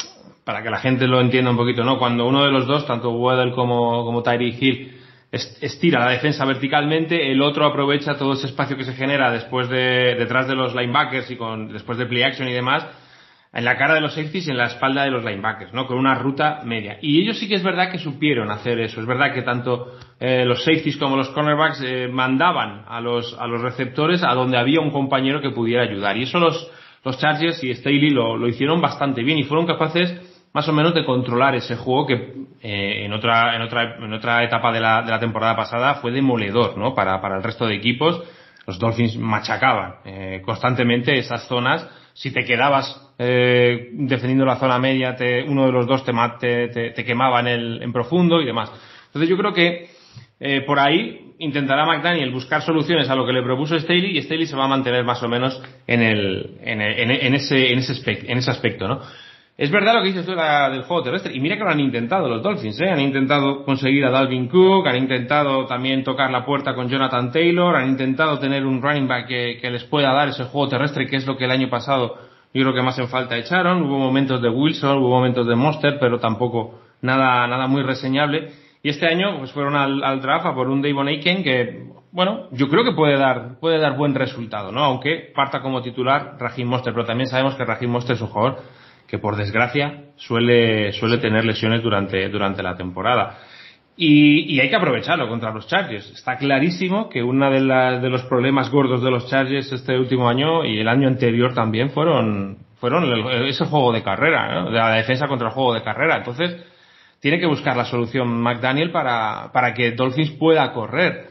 para que la gente lo entienda un poquito, ¿no? Cuando uno de los dos, tanto Weddle como, como Tyree Hill, estira la defensa verticalmente, el otro aprovecha todo ese espacio que se genera después de, detrás de los linebackers y con, después de play action y demás, en la cara de los safeties y en la espalda de los linebackers, ¿no? Con una ruta media. Y ellos sí que es verdad que supieron hacer eso. Es verdad que tanto eh, los safeties como los cornerbacks eh, mandaban a los, a los receptores a donde había un compañero que pudiera ayudar. Y eso los, los Chargers y Staley lo, lo hicieron bastante bien y fueron capaces más o menos de controlar ese juego que eh, en otra en otra en otra etapa de la, de la temporada pasada fue demoledor no para, para el resto de equipos los Dolphins machacaban eh, constantemente esas zonas si te quedabas eh, defendiendo la zona media te, uno de los dos te, te, te, quemaba en el en profundo y demás entonces yo creo que eh, por ahí intentará McDaniel buscar soluciones a lo que le propuso Staley y Staley se va a mantener más o menos en el en, en, en ese en ese, en ese aspecto no es verdad lo que dices tú del juego terrestre. Y mira que lo han intentado los Dolphins, ¿eh? Han intentado conseguir a Dalvin Cook, han intentado también tocar la puerta con Jonathan Taylor, han intentado tener un running back que, les pueda dar ese juego terrestre, que es lo que el año pasado yo creo que más en falta echaron. Hubo momentos de Wilson, hubo momentos de Monster, pero tampoco nada, nada muy reseñable. Y este año pues fueron al, draft a por un Davon Aiken que, bueno, yo creo que puede dar, puede dar buen resultado, ¿no? Aunque parta como titular Rajim Monster, pero también sabemos que Rajim Monster es un jugador que por desgracia suele, suele tener lesiones durante, durante la temporada. Y, y, hay que aprovecharlo contra los Chargers. Está clarísimo que uno de, de los problemas gordos de los Chargers este último año y el año anterior también fueron, fueron ese juego de carrera, de la defensa contra el juego de carrera. Entonces, tiene que buscar la solución McDaniel para, para que Dolphins pueda correr.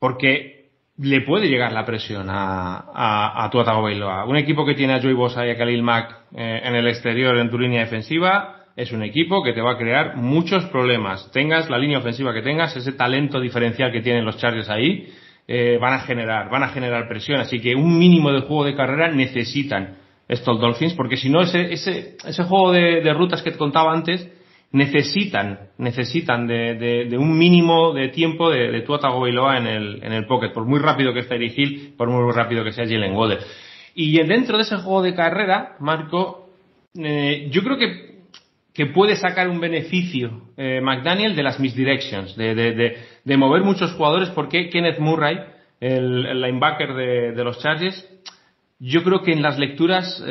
Porque le puede llegar la presión a, a, a Tua Tagovailoa. Un equipo que tiene a Joey Bosa y a Khalil Mack eh, en el exterior en tu línea defensiva es un equipo que te va a crear muchos problemas. Tengas la línea ofensiva que tengas, ese talento diferencial que tienen los Chargers ahí, eh, van a generar, van a generar presión. Así que un mínimo de juego de carrera necesitan estos Dolphins, porque si no ese, ese, ese juego de, de rutas que te contaba antes, necesitan, necesitan de, de, un mínimo de tiempo de, de Tua Tagovailoa en el, en el pocket, por muy rápido que esté Hill, por muy rápido que sea Jalen Waddle. Y dentro de ese juego de carrera, Marco, eh, yo creo que, que puede sacar un beneficio eh, McDaniel de las misdirections, de, de, de, mover muchos jugadores, porque Kenneth Murray, el, linebacker de, los Chargers, yo creo que en las lecturas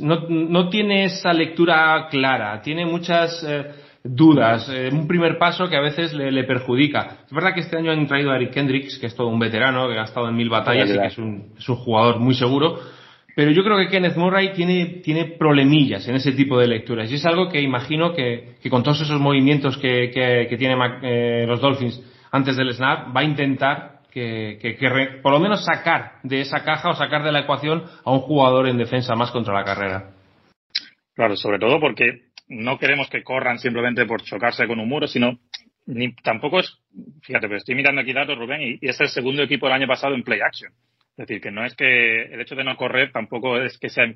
no, no, tiene esa lectura clara, tiene muchas eh, dudas, eh, un primer paso que a veces le, perjudica. Es verdad que este año han traído a Eric Kendricks, que es todo un veterano, que ha estado en mil batallas y que es un, es un jugador muy seguro, pero yo creo que Kenneth Murray tiene, tiene problemillas en ese tipo de lecturas y es algo que imagino que, que con todos esos movimientos que, que, tiene eh, los Dolphins antes del snap va a intentar que, que, por lo menos sacar de esa caja o sacar de la ecuación a un jugador en defensa más contra la carrera. Claro, sobre todo porque no queremos que corran simplemente por chocarse con un muro, sino ni tampoco es, fíjate, pero estoy mirando aquí datos, Rubén, y, es el segundo equipo del año pasado en play action. Es decir, que no es que el hecho de no correr tampoco es que sea,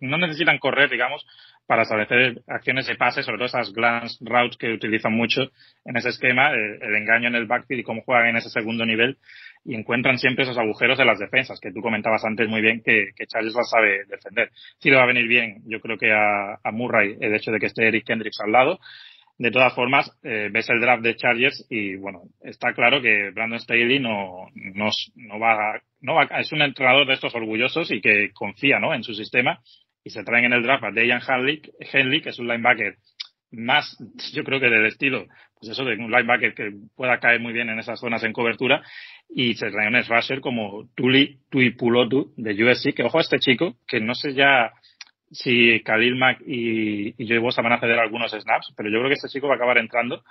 no necesitan correr, digamos, para establecer acciones de pase, sobre todo esas glance routes que utilizan mucho en ese esquema, el, el engaño en el backfield y cómo juegan en ese segundo nivel y encuentran siempre esos agujeros en las defensas, que tú comentabas antes muy bien que, que Charles las sabe defender. Sí le va a venir bien, yo creo que a, a Murray el hecho de que esté Eric Kendricks al lado. De todas formas, eh, ves el draft de Chargers y bueno, está claro que Brandon Staley no, no, no, va, no va, es un entrenador de estos orgullosos y que confía ¿no? en su sistema y se traen en el draft a Dejan Henley, Henley, que es un linebacker más, yo creo que del estilo, pues eso de un linebacker que pueda caer muy bien en esas zonas en cobertura y se trae un rusher como Tuli Tuipulotu de USC, que ojo a este chico, que no sé ya si Khalil Mack y, y Joey Bosa van a ceder algunos snaps, pero yo creo que este chico va a acabar entrando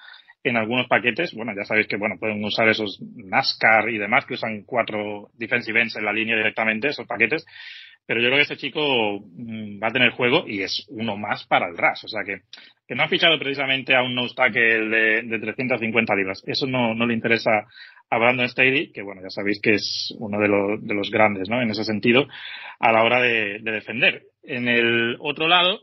en algunos paquetes. Bueno, ya sabéis que bueno pueden usar esos NASCAR y demás, que usan cuatro defensive ends en la línea directamente, esos paquetes. Pero yo creo que este chico mm, va a tener juego y es uno más para el RAS. O sea que, que no ha fichado precisamente a un nose tackle de, de 350 libras. Eso no, no le interesa a Brandon Staley, que bueno, ya sabéis que es uno de, los, de los grandes, ¿no? En ese sentido, a la hora de, de, defender. En el otro lado,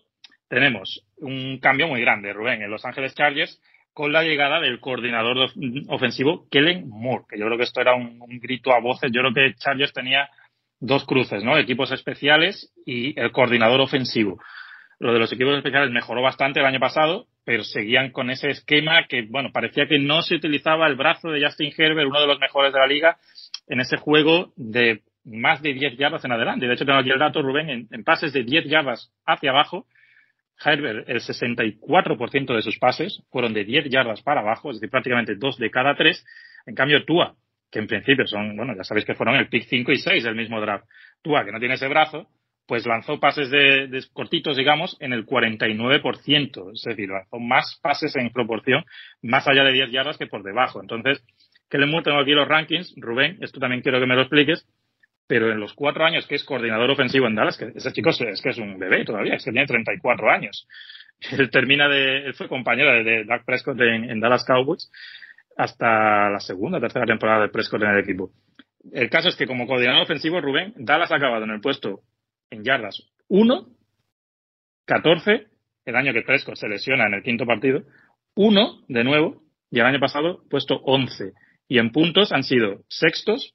tenemos un cambio muy grande, Rubén, en Los Ángeles Chargers, con la llegada del coordinador ofensivo, Kellen Moore, que yo creo que esto era un, un grito a voces. Yo creo que Chargers tenía dos cruces, ¿no? Equipos especiales y el coordinador ofensivo. Lo de los equipos especiales mejoró bastante el año pasado, pero seguían con ese esquema que, bueno, parecía que no se utilizaba el brazo de Justin Herbert, uno de los mejores de la liga, en ese juego de más de 10 yardas en adelante. De hecho, tengo aquí el dato, Rubén, en, pases de 10 yardas hacia abajo, Herbert, el 64% de sus pases fueron de 10 yardas para abajo, es decir, prácticamente dos de cada tres. En cambio, Tua, que en principio son, bueno, ya sabéis que fueron el pick 5 y 6 del mismo draft. Tua, que no tiene ese brazo, pues lanzó pases de, de, cortitos, digamos, en el 49%. Es decir, lanzó más pases en proporción, más allá de 10 yardas que por debajo. Entonces, que le tengo aquí los rankings. Rubén, esto también quiero que me lo expliques. Pero en los cuatro años que es coordinador ofensivo en Dallas, que ese chico es, que es un bebé todavía, es que tiene 34 años. Él termina de, él fue compañero de, de Doug Prescott en, en Dallas Cowboys hasta la segunda, tercera temporada de Prescott en el equipo. El caso es que como coordinador ofensivo, Rubén, Dallas ha acabado en el puesto en yardas 1, 14, el año que Prescott se lesiona en el quinto partido, 1 de nuevo, y el año pasado puesto 11. Y en puntos han sido sextos,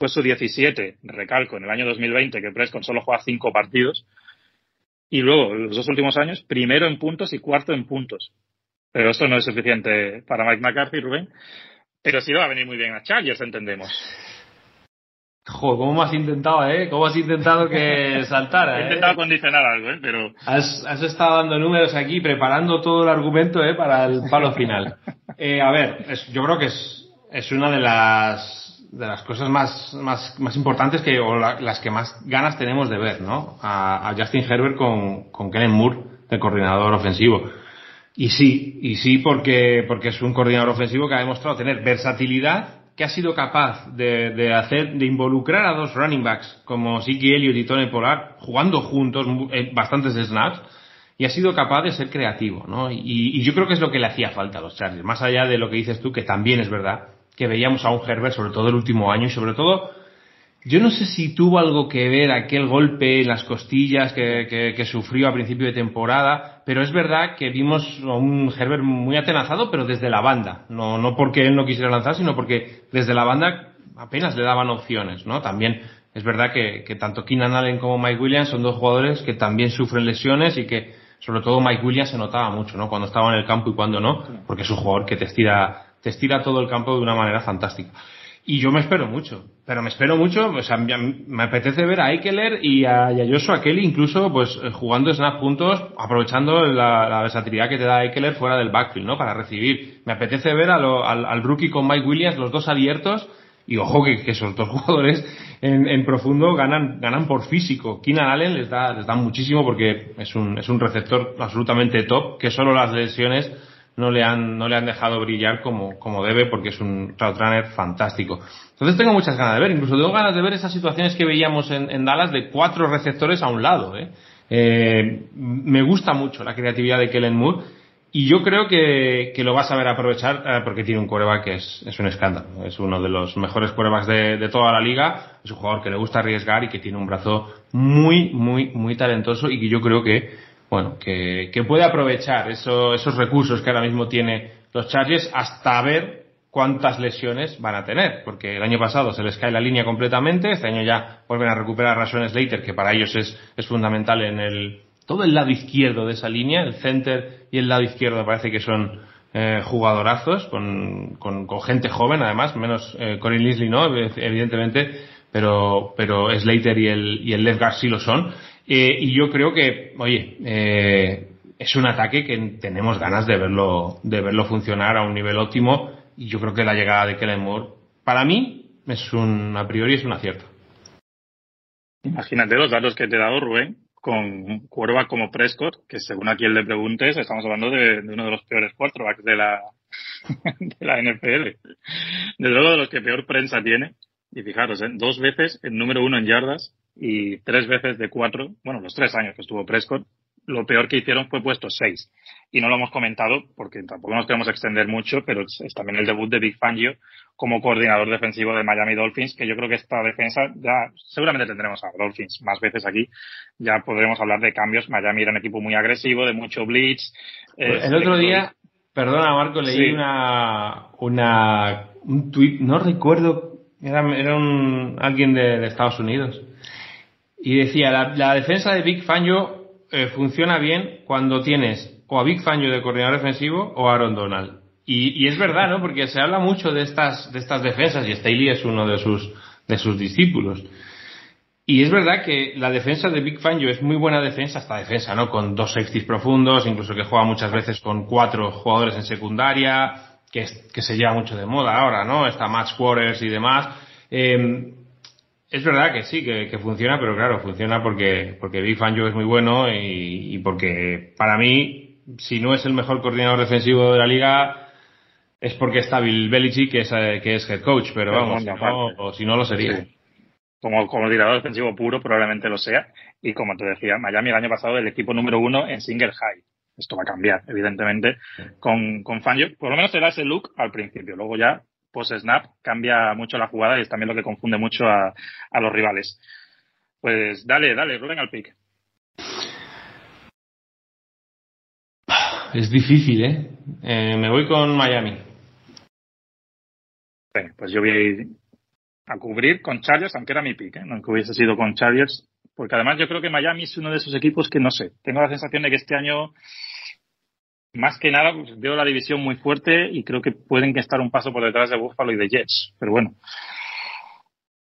puesto 17, recalco, en el año 2020 que Prescott solo juega 5 partidos, y luego, los dos últimos años, primero en puntos y cuarto en puntos. Pero esto no es suficiente para Mike McCarthy, Rubén. Pero sí va a venir muy bien a Chargers, entendemos. Joder, ¿cómo has intentado, eh? ¿Cómo has intentado que saltara, He intentado condicionar algo, eh, Pero... Has, has, estado dando números aquí, preparando todo el argumento, eh, para el palo final. eh, a ver, es, yo creo que es, es una de las, de las cosas más, más, más importantes que, o la, las que más ganas tenemos de ver, ¿no? A, Justin Herbert con, con Kellen Moore, de coordinador ofensivo. Y sí, y sí porque, porque es un coordinador ofensivo que ha demostrado tener versatilidad, que ha sido capaz de, de hacer, de involucrar a dos running backs como Siki Elliott y Tony Pollard, jugando juntos eh, bastantes snaps, y ha sido capaz de ser creativo, ¿no? Y, y, yo creo que es lo que le hacía falta a los Chargers, más allá de lo que dices tú, que también es verdad, que veíamos a un Herbert, sobre todo el último año, y sobre todo yo no sé si tuvo algo que ver aquel golpe en las costillas que, que, que, sufrió a principio de temporada, pero es verdad que vimos a un Herbert muy atenazado, pero desde la banda. No, no porque él no quisiera lanzar, sino porque desde la banda apenas le daban opciones, ¿no? También es verdad que, que tanto Keenan Allen como Mike Williams son dos jugadores que también sufren lesiones y que sobre todo Mike Williams se notaba mucho, ¿no? Cuando estaba en el campo y cuando no, porque es un jugador que te estira, te estira todo el campo de una manera fantástica. Y yo me espero mucho, pero me espero mucho, o sea, me apetece ver a Ekeler y a, y a Joshua Kelly incluso pues eh, jugando snap juntos, aprovechando la, la, versatilidad que te da Ekeler fuera del backfield, ¿no? Para recibir. Me apetece ver a lo, al, al, rookie con Mike Williams, los dos abiertos, y ojo que, que esos dos jugadores en, en, profundo ganan, ganan por físico. Keenan Allen les da, les da muchísimo porque es un, es un receptor absolutamente top, que solo las lesiones no le han, no le han dejado brillar como, como debe porque es un route runner fantástico. Entonces tengo muchas ganas de ver, incluso tengo ganas de ver esas situaciones que veíamos en, en Dallas de cuatro receptores a un lado. ¿eh? Eh, me gusta mucho la creatividad de Kellen Moore y yo creo que, que lo va a saber aprovechar eh, porque tiene un coreback que es, es un escándalo. Es uno de los mejores corebacks de, de toda la liga. Es un jugador que le gusta arriesgar y que tiene un brazo muy, muy, muy talentoso y que yo creo que bueno, que, que puede aprovechar eso, esos recursos que ahora mismo tiene los Chargers hasta ver cuántas lesiones van a tener, porque el año pasado se les cae la línea completamente, este año ya vuelven a recuperar Rashawn Slater, que para ellos es, es fundamental en el, todo el lado izquierdo de esa línea, el center y el lado izquierdo parece que son eh, jugadorazos, con, con, con, gente joven además, menos eh, Corey Linsley no, evidentemente, pero, pero Slater y el, y el left guard sí lo son. Eh, y yo creo que, oye, eh, es un ataque que tenemos ganas de verlo, de verlo funcionar a un nivel óptimo. Y yo creo que la llegada de Kellen Moore, para mí, es un, a priori es un acierto. Imagínate los datos que te he dado, Rubén, con Cuerva como Prescott, que según a quien le preguntes, estamos hablando de, uno de los peores quarterbacks de la, de la NFL. De luego de los que peor prensa tiene. Y fijaros, ¿eh? dos veces el número uno en yardas, y tres veces de cuatro, bueno, los tres años que estuvo Prescott, lo peor que hicieron fue puesto seis. Y no lo hemos comentado porque tampoco nos queremos extender mucho, pero es, es, también el debut de Big Fangio como coordinador defensivo de Miami Dolphins, que yo creo que esta defensa ya seguramente tendremos a Dolphins más veces aquí. Ya podremos hablar de cambios. Miami era un equipo muy agresivo, de mucho blitz. Eh, el otro día, perdona Marco, leí sí. una, una, un tweet, no recuerdo, era, era un, alguien de, de Estados Unidos y decía, la, defensa de Big Fangio eh, funciona bien cuando tienes o a Big Fangio de coordinador defensivo o a Aaron Donald. Y, es verdad, ¿no? Porque se habla mucho de estas, de estas defensas y Staley es uno de sus, de sus discípulos. Y es verdad que la defensa de Big Fangio es muy buena defensa, esta defensa, ¿no? Con dos safeties profundos, incluso que juega muchas veces con cuatro jugadores en secundaria, que, es, que se lleva mucho de moda ahora, ¿no? Está match quarters y demás. Eh, es verdad que sí, que, que, funciona, pero claro, funciona porque, porque Big Fangio es muy bueno y, y, porque para mí, si no es el mejor coordinador defensivo de la liga, es porque está Bill Belichick, que es, que es head coach, pero, pero vamos, no, o si no lo sería. Sí. Como, como coordinador defensivo puro, probablemente lo sea. Y como te decía, Miami el año pasado el equipo número uno en single high. Esto va a cambiar, evidentemente, con, con Fangio. Por lo menos te da ese look al principio. Luego ya post-snap cambia mucho la jugada y es también lo que confunde mucho a, a los rivales. Pues dale, dale, Rubén al pick. Es difícil, ¿eh? ¿eh? Me voy con Miami. Bueno, pues yo voy a cubrir con Chargers, aunque era mi pick, ¿eh? aunque hubiese sido con Chargers, porque además yo creo que Miami es uno de esos equipos que no sé, tengo la sensación de que este año más que nada pues, veo la división muy fuerte y creo que pueden estar un paso por detrás de Buffalo y de Jets. Pero bueno,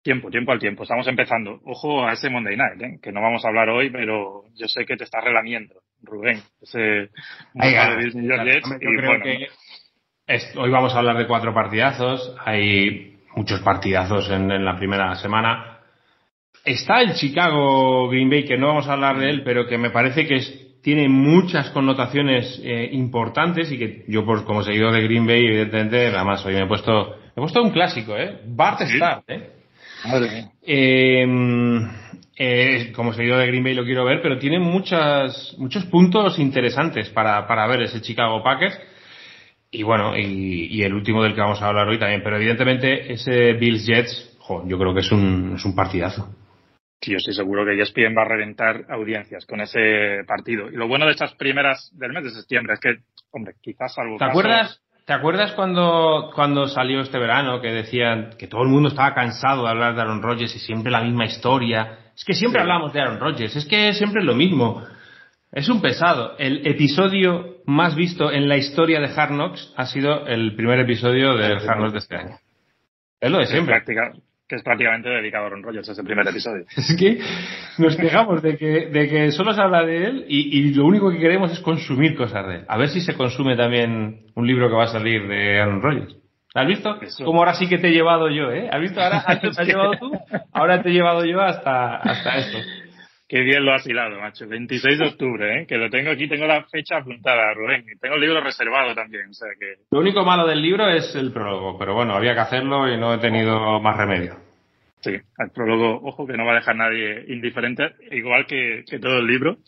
tiempo, tiempo al tiempo. Estamos empezando. Ojo a ese Monday Night, ¿eh? que no vamos a hablar hoy, pero yo sé que te estás relamiendo, Rubén. Ese Oiga, de Jets. Yo creo bueno, que es, hoy vamos a hablar de cuatro partidazos. Hay muchos partidazos en, en la primera semana. Está el Chicago Green Bay, que no vamos a hablar de él, pero que me parece que es tiene muchas connotaciones eh, importantes y que yo, por, como seguidor de Green Bay, evidentemente, además hoy me he puesto, me he puesto un clásico, ¿eh? Bart ¿Sí? Start, ¿eh? Madre eh, eh, como seguidor de Green Bay lo quiero ver, pero tiene muchas, muchos puntos interesantes para, para ver ese Chicago Packers. Y bueno, y, y, el último del que vamos a hablar hoy también, pero evidentemente ese Bills Jets, jo, yo creo que es un, es un partidazo. Sí, yo estoy seguro que ESPN va a reventar audiencias con ese partido. Y lo bueno de estas primeras del mes de septiembre es que, hombre, quizás algo. ¿Te acuerdas? ¿Te acuerdas cuando, cuando salió este verano que decían que todo el mundo estaba cansado de hablar de Aaron Rodgers y siempre la misma historia? Es que siempre hablamos de Aaron Rodgers, es que siempre es lo mismo. Es un pesado. El episodio más visto en la historia de Hard Knocks ha sido el primer episodio de Hard Knocks de este año. Es lo de siempre que es prácticamente dedicado a Aaron Rodgers ese primer episodio. Es que nos quejamos de que, de que solo se habla de él y, y, lo único que queremos es consumir cosas de él. A ver si se consume también un libro que va a salir de Aaron Rodgers. ¿Has visto? Como ahora sí que te he llevado yo, ¿eh? ¿Has visto? Ahora te has llevado tú, ahora te he llevado yo hasta, hasta esto. Qué bien lo has hilado, macho. 26 de octubre, ¿eh? Que lo tengo aquí, tengo la fecha apuntada, Rubén. Y tengo el libro reservado también, o sea que... Lo único malo del libro es el prólogo, pero bueno, había que hacerlo y no he tenido más remedio. Sí, el prólogo, ojo, que no va a dejar nadie indiferente, igual que, que todo el libro.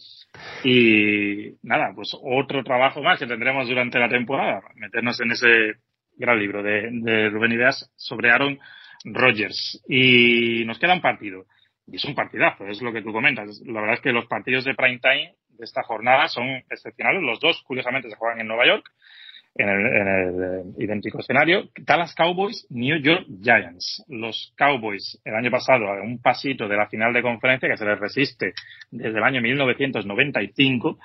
Y nada, pues otro trabajo más que tendremos durante la temporada, meternos en ese gran libro de, de Rubén Ideas sobre Aaron Rodgers. Y nos queda un partido. Y es un partidazo, es lo que tú comentas. La verdad es que los partidos de prime time de esta jornada son excepcionales. Los dos, curiosamente, se juegan en Nueva York, en el, en el eh, idéntico escenario. Dallas Cowboys, New York Giants. Los Cowboys, el año pasado, a un pasito de la final de conferencia que se les resiste desde el año 1995.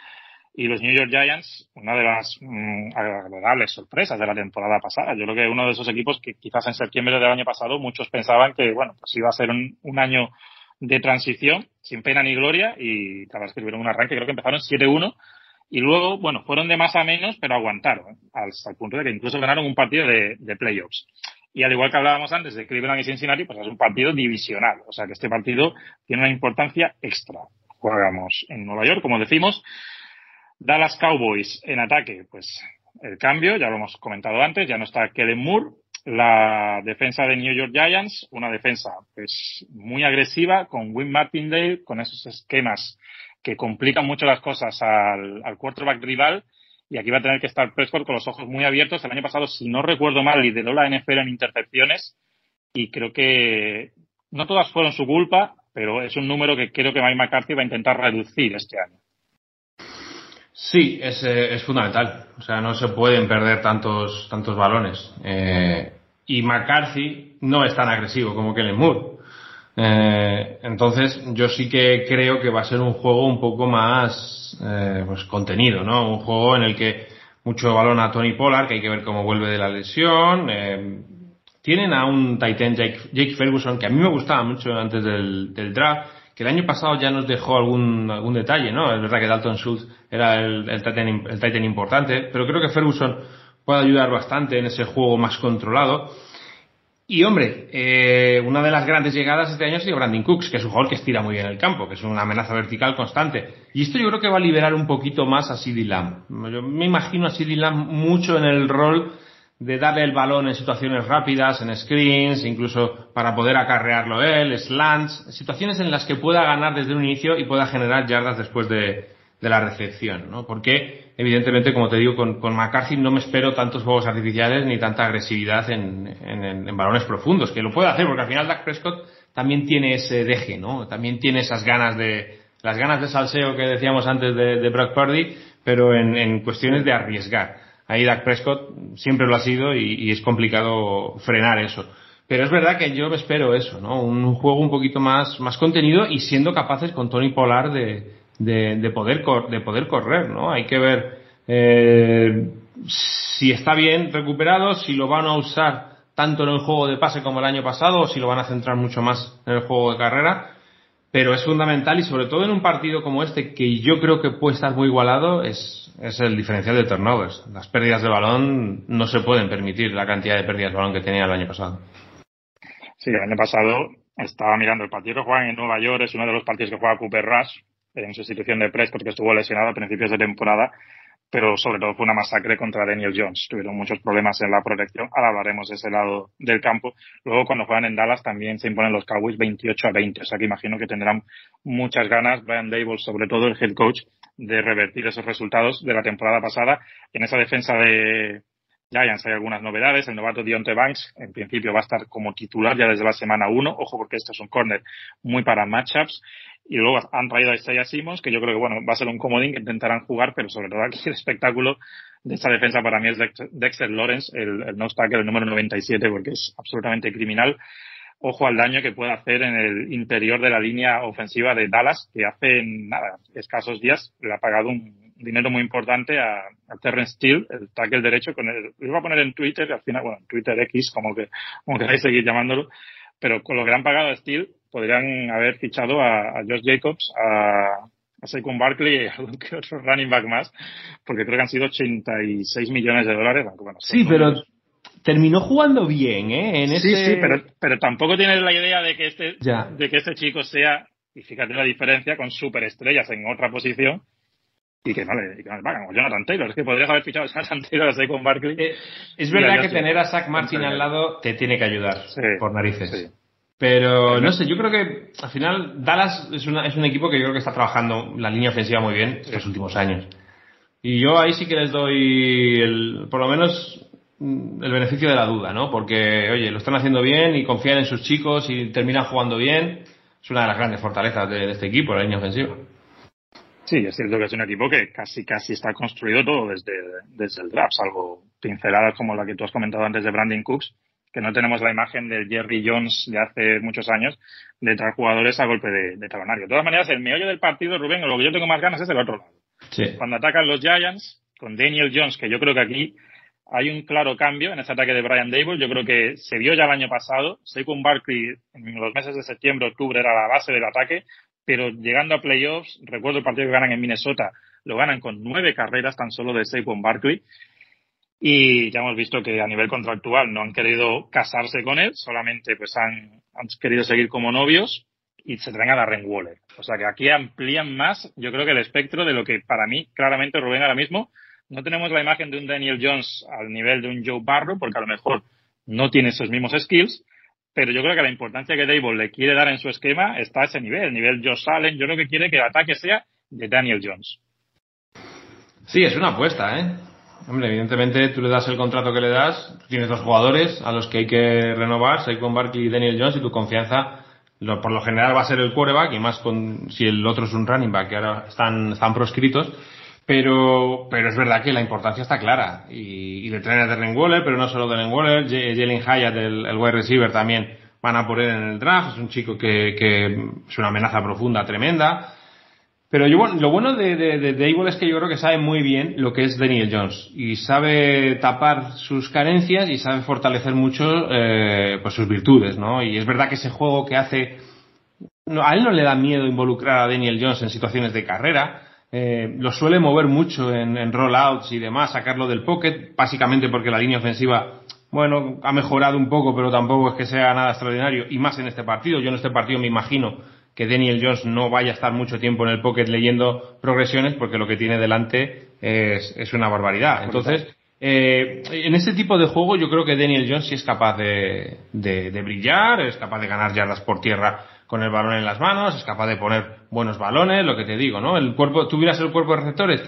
Y los New York Giants, una de las mm, agradables sorpresas de la temporada pasada. Yo creo que uno de esos equipos que quizás en septiembre del año pasado muchos pensaban que, bueno, pues iba a ser un, un año de transición, sin pena ni gloria, y que tuvieron un arranque, creo que empezaron 7-1, y luego, bueno, fueron de más a menos, pero aguantaron, hasta el punto de que incluso ganaron un partido de, de, playoffs. Y al igual que hablábamos antes de Cleveland y Cincinnati, pues es un partido divisional, o sea que este partido tiene una importancia extra. Jugamos en Nueva York, como decimos, Dallas Cowboys en ataque, pues el cambio, ya lo hemos comentado antes, ya no está Kellen Moore, la defensa de New York Giants, una defensa pues muy agresiva con Win Martindale, con esos esquemas que complican mucho las cosas al, al quarterback rival y aquí va a tener que estar Prescott con los ojos muy abiertos. El año pasado, si no recuerdo mal, lideró la NFL en intercepciones y creo que no todas fueron su culpa, pero es un número que creo que Mike McCarthy va a intentar reducir este año. Sí, es, es fundamental. O sea, no se pueden perder tantos, tantos balones. Eh, y McCarthy no es tan agresivo como Kellen Moore. Eh, entonces, yo sí que creo que va a ser un juego un poco más eh, pues contenido, ¿no? Un juego en el que mucho balón a Tony Pollard, que hay que ver cómo vuelve de la lesión. Eh, tienen a un Titan Jake, Jake, Ferguson, que a mí me gustaba mucho antes del, draft, que el año pasado ya nos dejó algún, algún detalle, ¿no? Es verdad que Dalton Schultz era el, titan, el Titan importante, pero creo que Ferguson puede ayudar bastante en ese juego más controlado. Y hombre, eh, una de las grandes llegadas este año ha sido Brandon Cooks, que es un jugador que estira muy bien el campo, que es una amenaza vertical constante. Y esto yo creo que va a liberar un poquito más a CeeDee Lamb. Yo me imagino a CeeDee Lamb mucho en el rol de darle el balón en situaciones rápidas, en screens, incluso para poder acarrearlo él, slants, situaciones en las que pueda ganar desde un inicio y pueda generar yardas después de, de la recepción, ¿no? Porque, evidentemente, como te digo, con, con McCarthy no me espero tantos juegos artificiales ni tanta agresividad en, en, en, balones profundos, que lo puede hacer, porque al final Dak Prescott también tiene ese deje, ¿no? También tiene esas ganas de, las ganas de salseo que decíamos antes de, de Brock Purdy, pero en, en cuestiones de arriesgar. Ahí Dak Prescott siempre lo ha sido y, y es complicado frenar eso. Pero es verdad que yo me espero eso, ¿no? Un juego un poquito más, más contenido y siendo capaces con Tony Pollard de, de, de, poder, de poder correr, ¿no? Hay que ver eh, si está bien recuperado, si lo van a usar tanto en el juego de pase como el año pasado, o si lo van a centrar mucho más en el juego de carrera. Pero es fundamental y sobre todo en un partido como este, que yo creo que puede estar muy igualado, es, es el diferencial de turnovers. Las pérdidas de balón no se pueden permitir la cantidad de pérdidas de balón que tenía el año pasado. Sí, el año pasado estaba mirando el partido que juegan en Nueva York, es uno de los partidos que juega Cooper Rush, en sustitución de Prescott, que estuvo lesionado a principios de temporada, pero sobre todo fue una masacre contra Daniel Jones. Tuvieron muchos problemas en la protección. Ahora hablaremos de ese lado del campo. Luego, cuando juegan en Dallas, también se imponen los Cowboys 28 a 20. O sea que imagino que tendrán muchas ganas, Brian Dable, sobre todo el head coach, de revertir esos resultados de la temporada pasada. En esa defensa de Giants hay algunas novedades. El novato Dionte Banks, en principio, va a estar como titular ya desde la semana 1. Ojo, porque este es un corner muy para matchups. Y luego han traído a Isaiah Simmons, que yo creo que bueno, va a ser un comodín que intentarán jugar, pero sobre todo aquí el espectáculo de esta defensa para mí es Dexter Lawrence, el, el no tackle, el número 97, porque es absolutamente criminal. Ojo al daño que puede hacer en el interior de la línea ofensiva de Dallas, que hace nada, escasos días le ha pagado un dinero muy importante a, a Terrence Steele, el tackle derecho, con el, lo iba a poner en Twitter, al final, bueno, Twitter X, como que, como queráis seguir llamándolo, pero con lo que le han pagado a Steele, podrían haber fichado a, a Josh Jacobs, a, a Saquon Barkley y a algún que otro running back más, porque creo que han sido 86 millones de dólares. Bueno, sí, pero terminó jugando bien, ¿eh? En sí, sí, pero, pero tampoco tienes la idea de que este, ya. de que este chico sea, y fíjate la diferencia, con superestrellas en otra posición, y que no le, y que no le pagan. O Jonathan Taylor, es que podrías haber fichado a Jonathan Taylor a Saquon Barkley. Eh, es verdad que tener a Zach Martin al lado te tiene que ayudar, sí, por narices. Sí. Pero no sé, yo creo que al final Dallas es, una, es un equipo que yo creo que está trabajando la línea ofensiva muy bien estos últimos años. Y yo ahí sí que les doy, el, por lo menos, el beneficio de la duda, ¿no? Porque, oye, lo están haciendo bien y confían en sus chicos y terminan jugando bien. Es una de las grandes fortalezas de, de este equipo, la línea ofensiva. Sí, es cierto que es un equipo que casi casi está construido todo desde, desde el draft, salvo pinceladas como la que tú has comentado antes de Brandon Cooks, que no tenemos la imagen del Jerry Jones de hace muchos años de traer jugadores a golpe de, de talonario. De todas maneras, el meollo del partido, Rubén, lo que yo tengo más ganas es el otro lado. Sí. Cuando atacan los Giants, con Daniel Jones, que yo creo que aquí hay un claro cambio en ese ataque de Brian Dable. Yo creo que se vio ya el año pasado. Saquon Barkley en los meses de septiembre, octubre era la base del ataque, pero llegando a playoffs, recuerdo el partido que ganan en Minnesota, lo ganan con nueve carreras tan solo de Saquon Barkley. Y ya hemos visto que a nivel contractual no han querido casarse con él, solamente pues han, han querido seguir como novios y se traen a Darren Waller. O sea que aquí amplían más, yo creo que el espectro de lo que para mí, claramente, Rubén ahora mismo, no tenemos la imagen de un Daniel Jones al nivel de un Joe Barrow, porque a lo mejor no tiene esos mismos skills, pero yo creo que la importancia que Dable le quiere dar en su esquema está a ese nivel, el nivel Josh Allen, yo creo que quiere que el ataque sea de Daniel Jones. Sí, es una apuesta, ¿eh? Hombre, evidentemente tú le das el contrato que le das, tienes dos jugadores a los que hay que renovar, Saquon Barkley y Daniel Jones, y tu confianza lo, por lo general va a ser el quarterback, y más con si el otro es un running back, que ahora están, están proscritos. Pero, pero es verdad que la importancia está clara. Y, y le traen a Darren Waller, pero no solo Darren Waller, Jalen Hyatt, el, el wide receiver, también van a él en el draft. Es un chico que, que es una amenaza profunda, tremenda. Pero yo, lo bueno de, de, de Dable es que yo creo que sabe muy bien lo que es Daniel Jones y sabe tapar sus carencias y sabe fortalecer mucho eh, pues sus virtudes, ¿no? Y es verdad que ese juego que hace no, a él no le da miedo involucrar a Daniel Jones en situaciones de carrera. Eh, lo suele mover mucho en, en rollouts y demás, sacarlo del pocket, básicamente porque la línea ofensiva, bueno, ha mejorado un poco, pero tampoco es que sea nada extraordinario, y más en este partido. Yo en este partido me imagino que Daniel Jones no vaya a estar mucho tiempo en el pocket leyendo progresiones porque lo que tiene delante es, es una barbaridad. Entonces, eh, en este tipo de juego yo creo que Daniel Jones sí es capaz de, de, de, brillar, es capaz de ganar yardas por tierra con el balón en las manos, es capaz de poner buenos balones, lo que te digo, ¿no? El cuerpo, tuvieras el cuerpo de receptores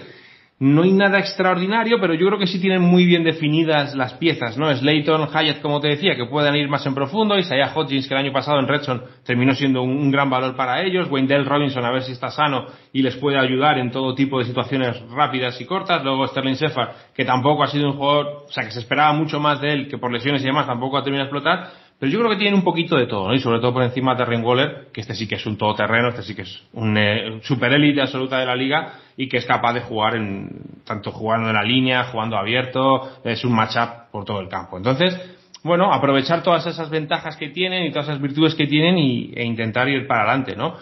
no hay nada extraordinario, pero yo creo que sí tienen muy bien definidas las piezas, ¿no? Slayton, Hyatt, como te decía, que puedan ir más en profundo, Isaiah Hodgins, que el año pasado en Redson terminó siendo un, gran valor para ellos, Wendell Robinson, a ver si está sano y les puede ayudar en todo tipo de situaciones rápidas y cortas, luego Sterling Shepard, que tampoco ha sido un jugador, o sea, que se esperaba mucho más de él, que por lesiones y demás tampoco ha terminado de explotar, pero yo creo que tienen un poquito de todo, ¿no? Y sobre todo por encima de Terry Waller, que este sí que es un todoterreno, este sí que es un eh, super élite absoluta de la liga y que es capaz de jugar en, tanto jugando en la línea, jugando abierto, es un matchup por todo el campo. Entonces, bueno, aprovechar todas esas ventajas que tienen y todas esas virtudes que tienen y, e intentar ir para adelante, ¿no?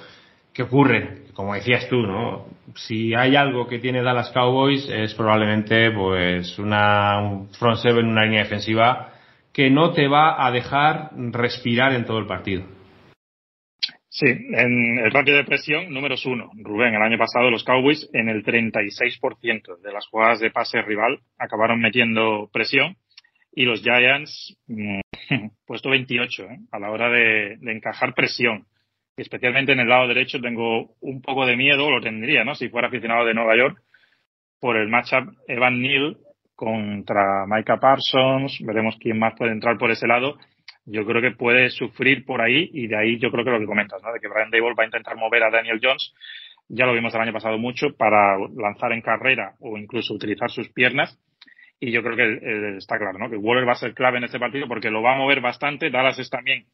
¿Qué ocurre? Como decías tú, ¿no? Si hay algo que tiene Dallas Cowboys es probablemente pues una un front seven, una línea defensiva que no te va a dejar respirar en todo el partido. Sí, en el ratio de presión, números uno. Rubén, el año pasado los Cowboys en el 36% de las jugadas de pase rival acabaron metiendo presión y los Giants mmm, puesto 28 ¿eh? a la hora de, encajar presión. Especialmente en el lado derecho tengo un poco de miedo, lo tendría, ¿no? Si fuera aficionado de Nueva York, por el matchup Evan Neal contra Micah Parsons, veremos quién más puede entrar por ese lado. Yo creo que puede sufrir por ahí y de ahí yo creo que lo que comentas, ¿no? De que Brian Dable va a intentar mover a Daniel Jones, ya lo vimos el año pasado mucho, para lanzar en carrera o incluso utilizar sus piernas. Y yo creo que está claro, ¿no? Que Waller va a ser clave en este partido porque lo va a mover bastante. Dallas es también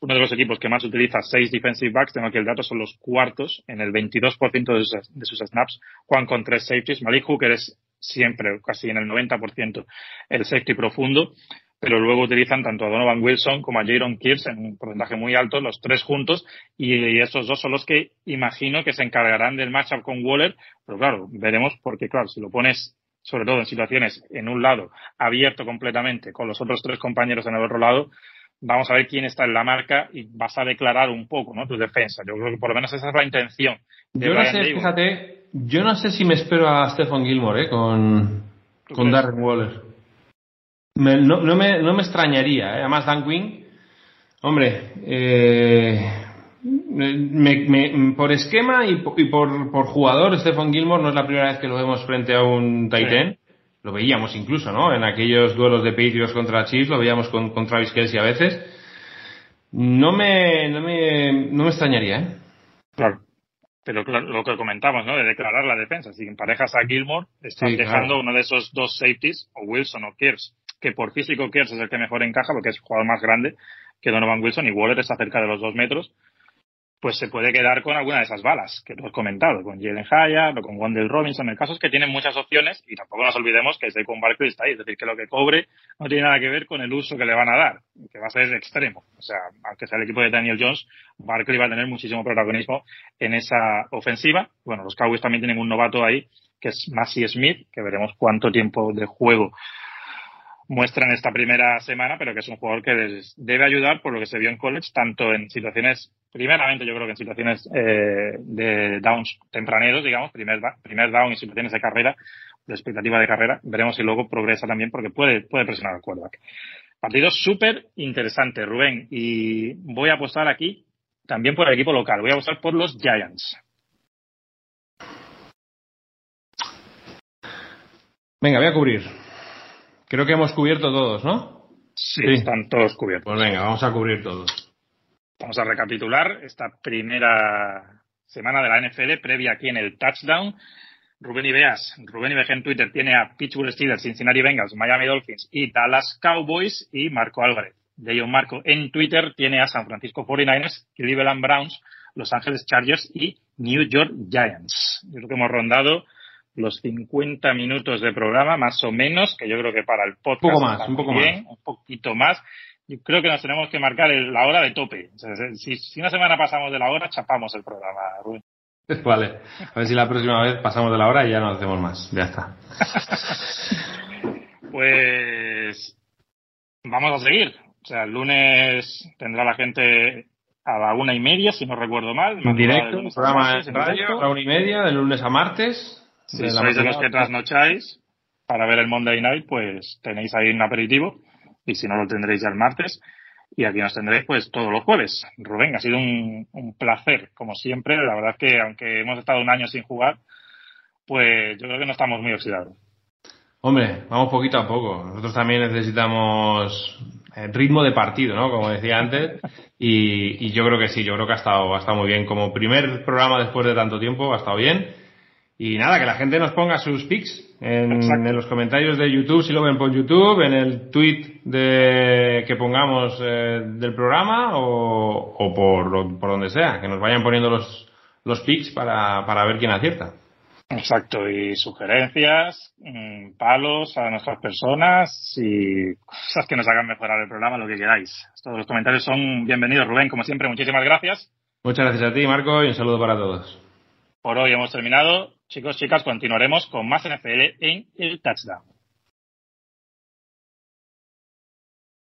uno de los equipos que más utiliza seis defensive backs. Tengo aquí el dato, son los cuartos en el 22% de sus, de sus snaps. Juan con tres safeties. Malik Hooker es siempre, casi en el 90%, el safety profundo, pero luego utilizan tanto a Donovan Wilson como a Jaron Kears en un porcentaje muy alto, los tres juntos, y esos dos son los que imagino que se encargarán del matchup con Waller, pero claro, veremos porque, claro, si lo pones sobre todo en situaciones en un lado abierto completamente con los otros tres compañeros en el otro lado, vamos a ver quién está en la marca y vas a declarar un poco, ¿no? Tu defensa. Yo creo que por lo menos esa es la intención. yo no sé, fíjate, yo no sé si me espero a Stephen Gilmore, ¿eh? Con, con Darren Waller. no, no, me, no me extrañaría, ¿eh? Además, Dan Quinn, hombre, eh, me, por esquema y, por, por, jugador, Stephen Gilmore no es la primera vez que lo vemos frente a un Titan lo veíamos incluso, ¿no? En aquellos duelos de Patriots contra Chiefs, lo veíamos con, con Travis Kelsey a veces. No me, no me, no me extrañaría, ¿eh? Claro. Pero lo que comentamos, ¿no? De declarar la defensa. Si emparejas a Gilmore, estás dejando uno de esos dos safeties, o Wilson o Kears, que por físico Kears es el que mejor encaja porque es el jugador más grande que Donovan Wilson y Waller está cerca de los dos metros pues se puede quedar con alguna de esas balas que tú has comentado, con Jalen Hyatt o con Wendell Robinson. El caso es que tienen muchas opciones y tampoco nos olvidemos que con Barkley está ahí, es decir, que lo que cobre no tiene nada que ver con el uso que le van a dar, que va a ser extremo. O sea, aunque sea el equipo de Daniel Jones, Barkley va a tener muchísimo protagonismo en esa ofensiva. Bueno, los Cowboys también tienen un novato ahí, que es Massey Smith, que veremos cuánto tiempo de juego muestra en esta primera semana, pero que es un jugador que les debe ayudar por lo que se vio en college, tanto en situaciones, primeramente yo creo que en situaciones eh, de downs tempraneros, digamos, primer, primer down y situaciones de carrera, de expectativa de carrera, veremos si luego progresa también porque puede, puede presionar al quarterback. Partido súper interesante, Rubén, y voy a apostar aquí también por el equipo local, voy a apostar por los Giants. Venga, voy a cubrir. Creo que hemos cubierto todos, ¿no? Sí, están todos cubiertos. Pues venga, vamos a cubrir todos. Vamos a recapitular esta primera semana de la NFL previa aquí en el touchdown. Rubén Ibeas, Rubén Ibeas en Twitter tiene a Pittsburgh Steelers, Cincinnati Bengals, Miami Dolphins y Dallas Cowboys y Marco Álvarez. De John Marco en Twitter tiene a San Francisco 49ers, Cleveland Browns, Los Ángeles Chargers y New York Giants. Yo creo que hemos rondado los 50 minutos de programa, más o menos, que yo creo que para el podcast. Un poco más, un poco más. Un poquito más. Yo creo que nos tenemos que marcar la hora de tope. si, si, una semana pasamos de la hora, chapamos el programa, Rubén. Vale. A ver si la próxima vez pasamos de la hora y ya no hacemos más. Ya está. pues vamos a seguir. O sea, el lunes tendrá la gente a la una y media, si no recuerdo mal. En directo, programa de radio, a la una y media, de lunes a martes. Si sois de los que trasnocháis para ver el Monday Night, pues tenéis ahí un aperitivo y si no lo tendréis ya el martes. Y aquí nos tendréis pues todos los jueves. Rubén, ha sido un, placer, como siempre. La verdad es que aunque hemos estado un año sin jugar, pues yo creo que no estamos muy oxidados. Hombre, vamos poquito a poco. Nosotros también necesitamos eh, ritmo de partido, ¿no? Como decía antes. Y, yo creo que sí, yo creo que ha estado, ha estado muy bien. Como primer programa después de tanto tiempo, ha estado bien. Y nada, que la gente nos ponga sus pics en, los comentarios de YouTube, si lo ven por YouTube, en el tweet de, que pongamos eh, del programa o, o por, por donde sea, que nos vayan poniendo los, los pics para, para ver quién acierta. Exacto, y sugerencias, mm, palos a nuestras personas y cosas que nos hagan mejorar el programa, lo que queráis. Todos los comentarios son bienvenidos, Rubén, como siempre, muchísimas gracias. Muchas gracias a ti, Marco, y un saludo para todos. Por hoy hemos terminado. Chicos, chicas, continuaremos con más NFL en el touchdown.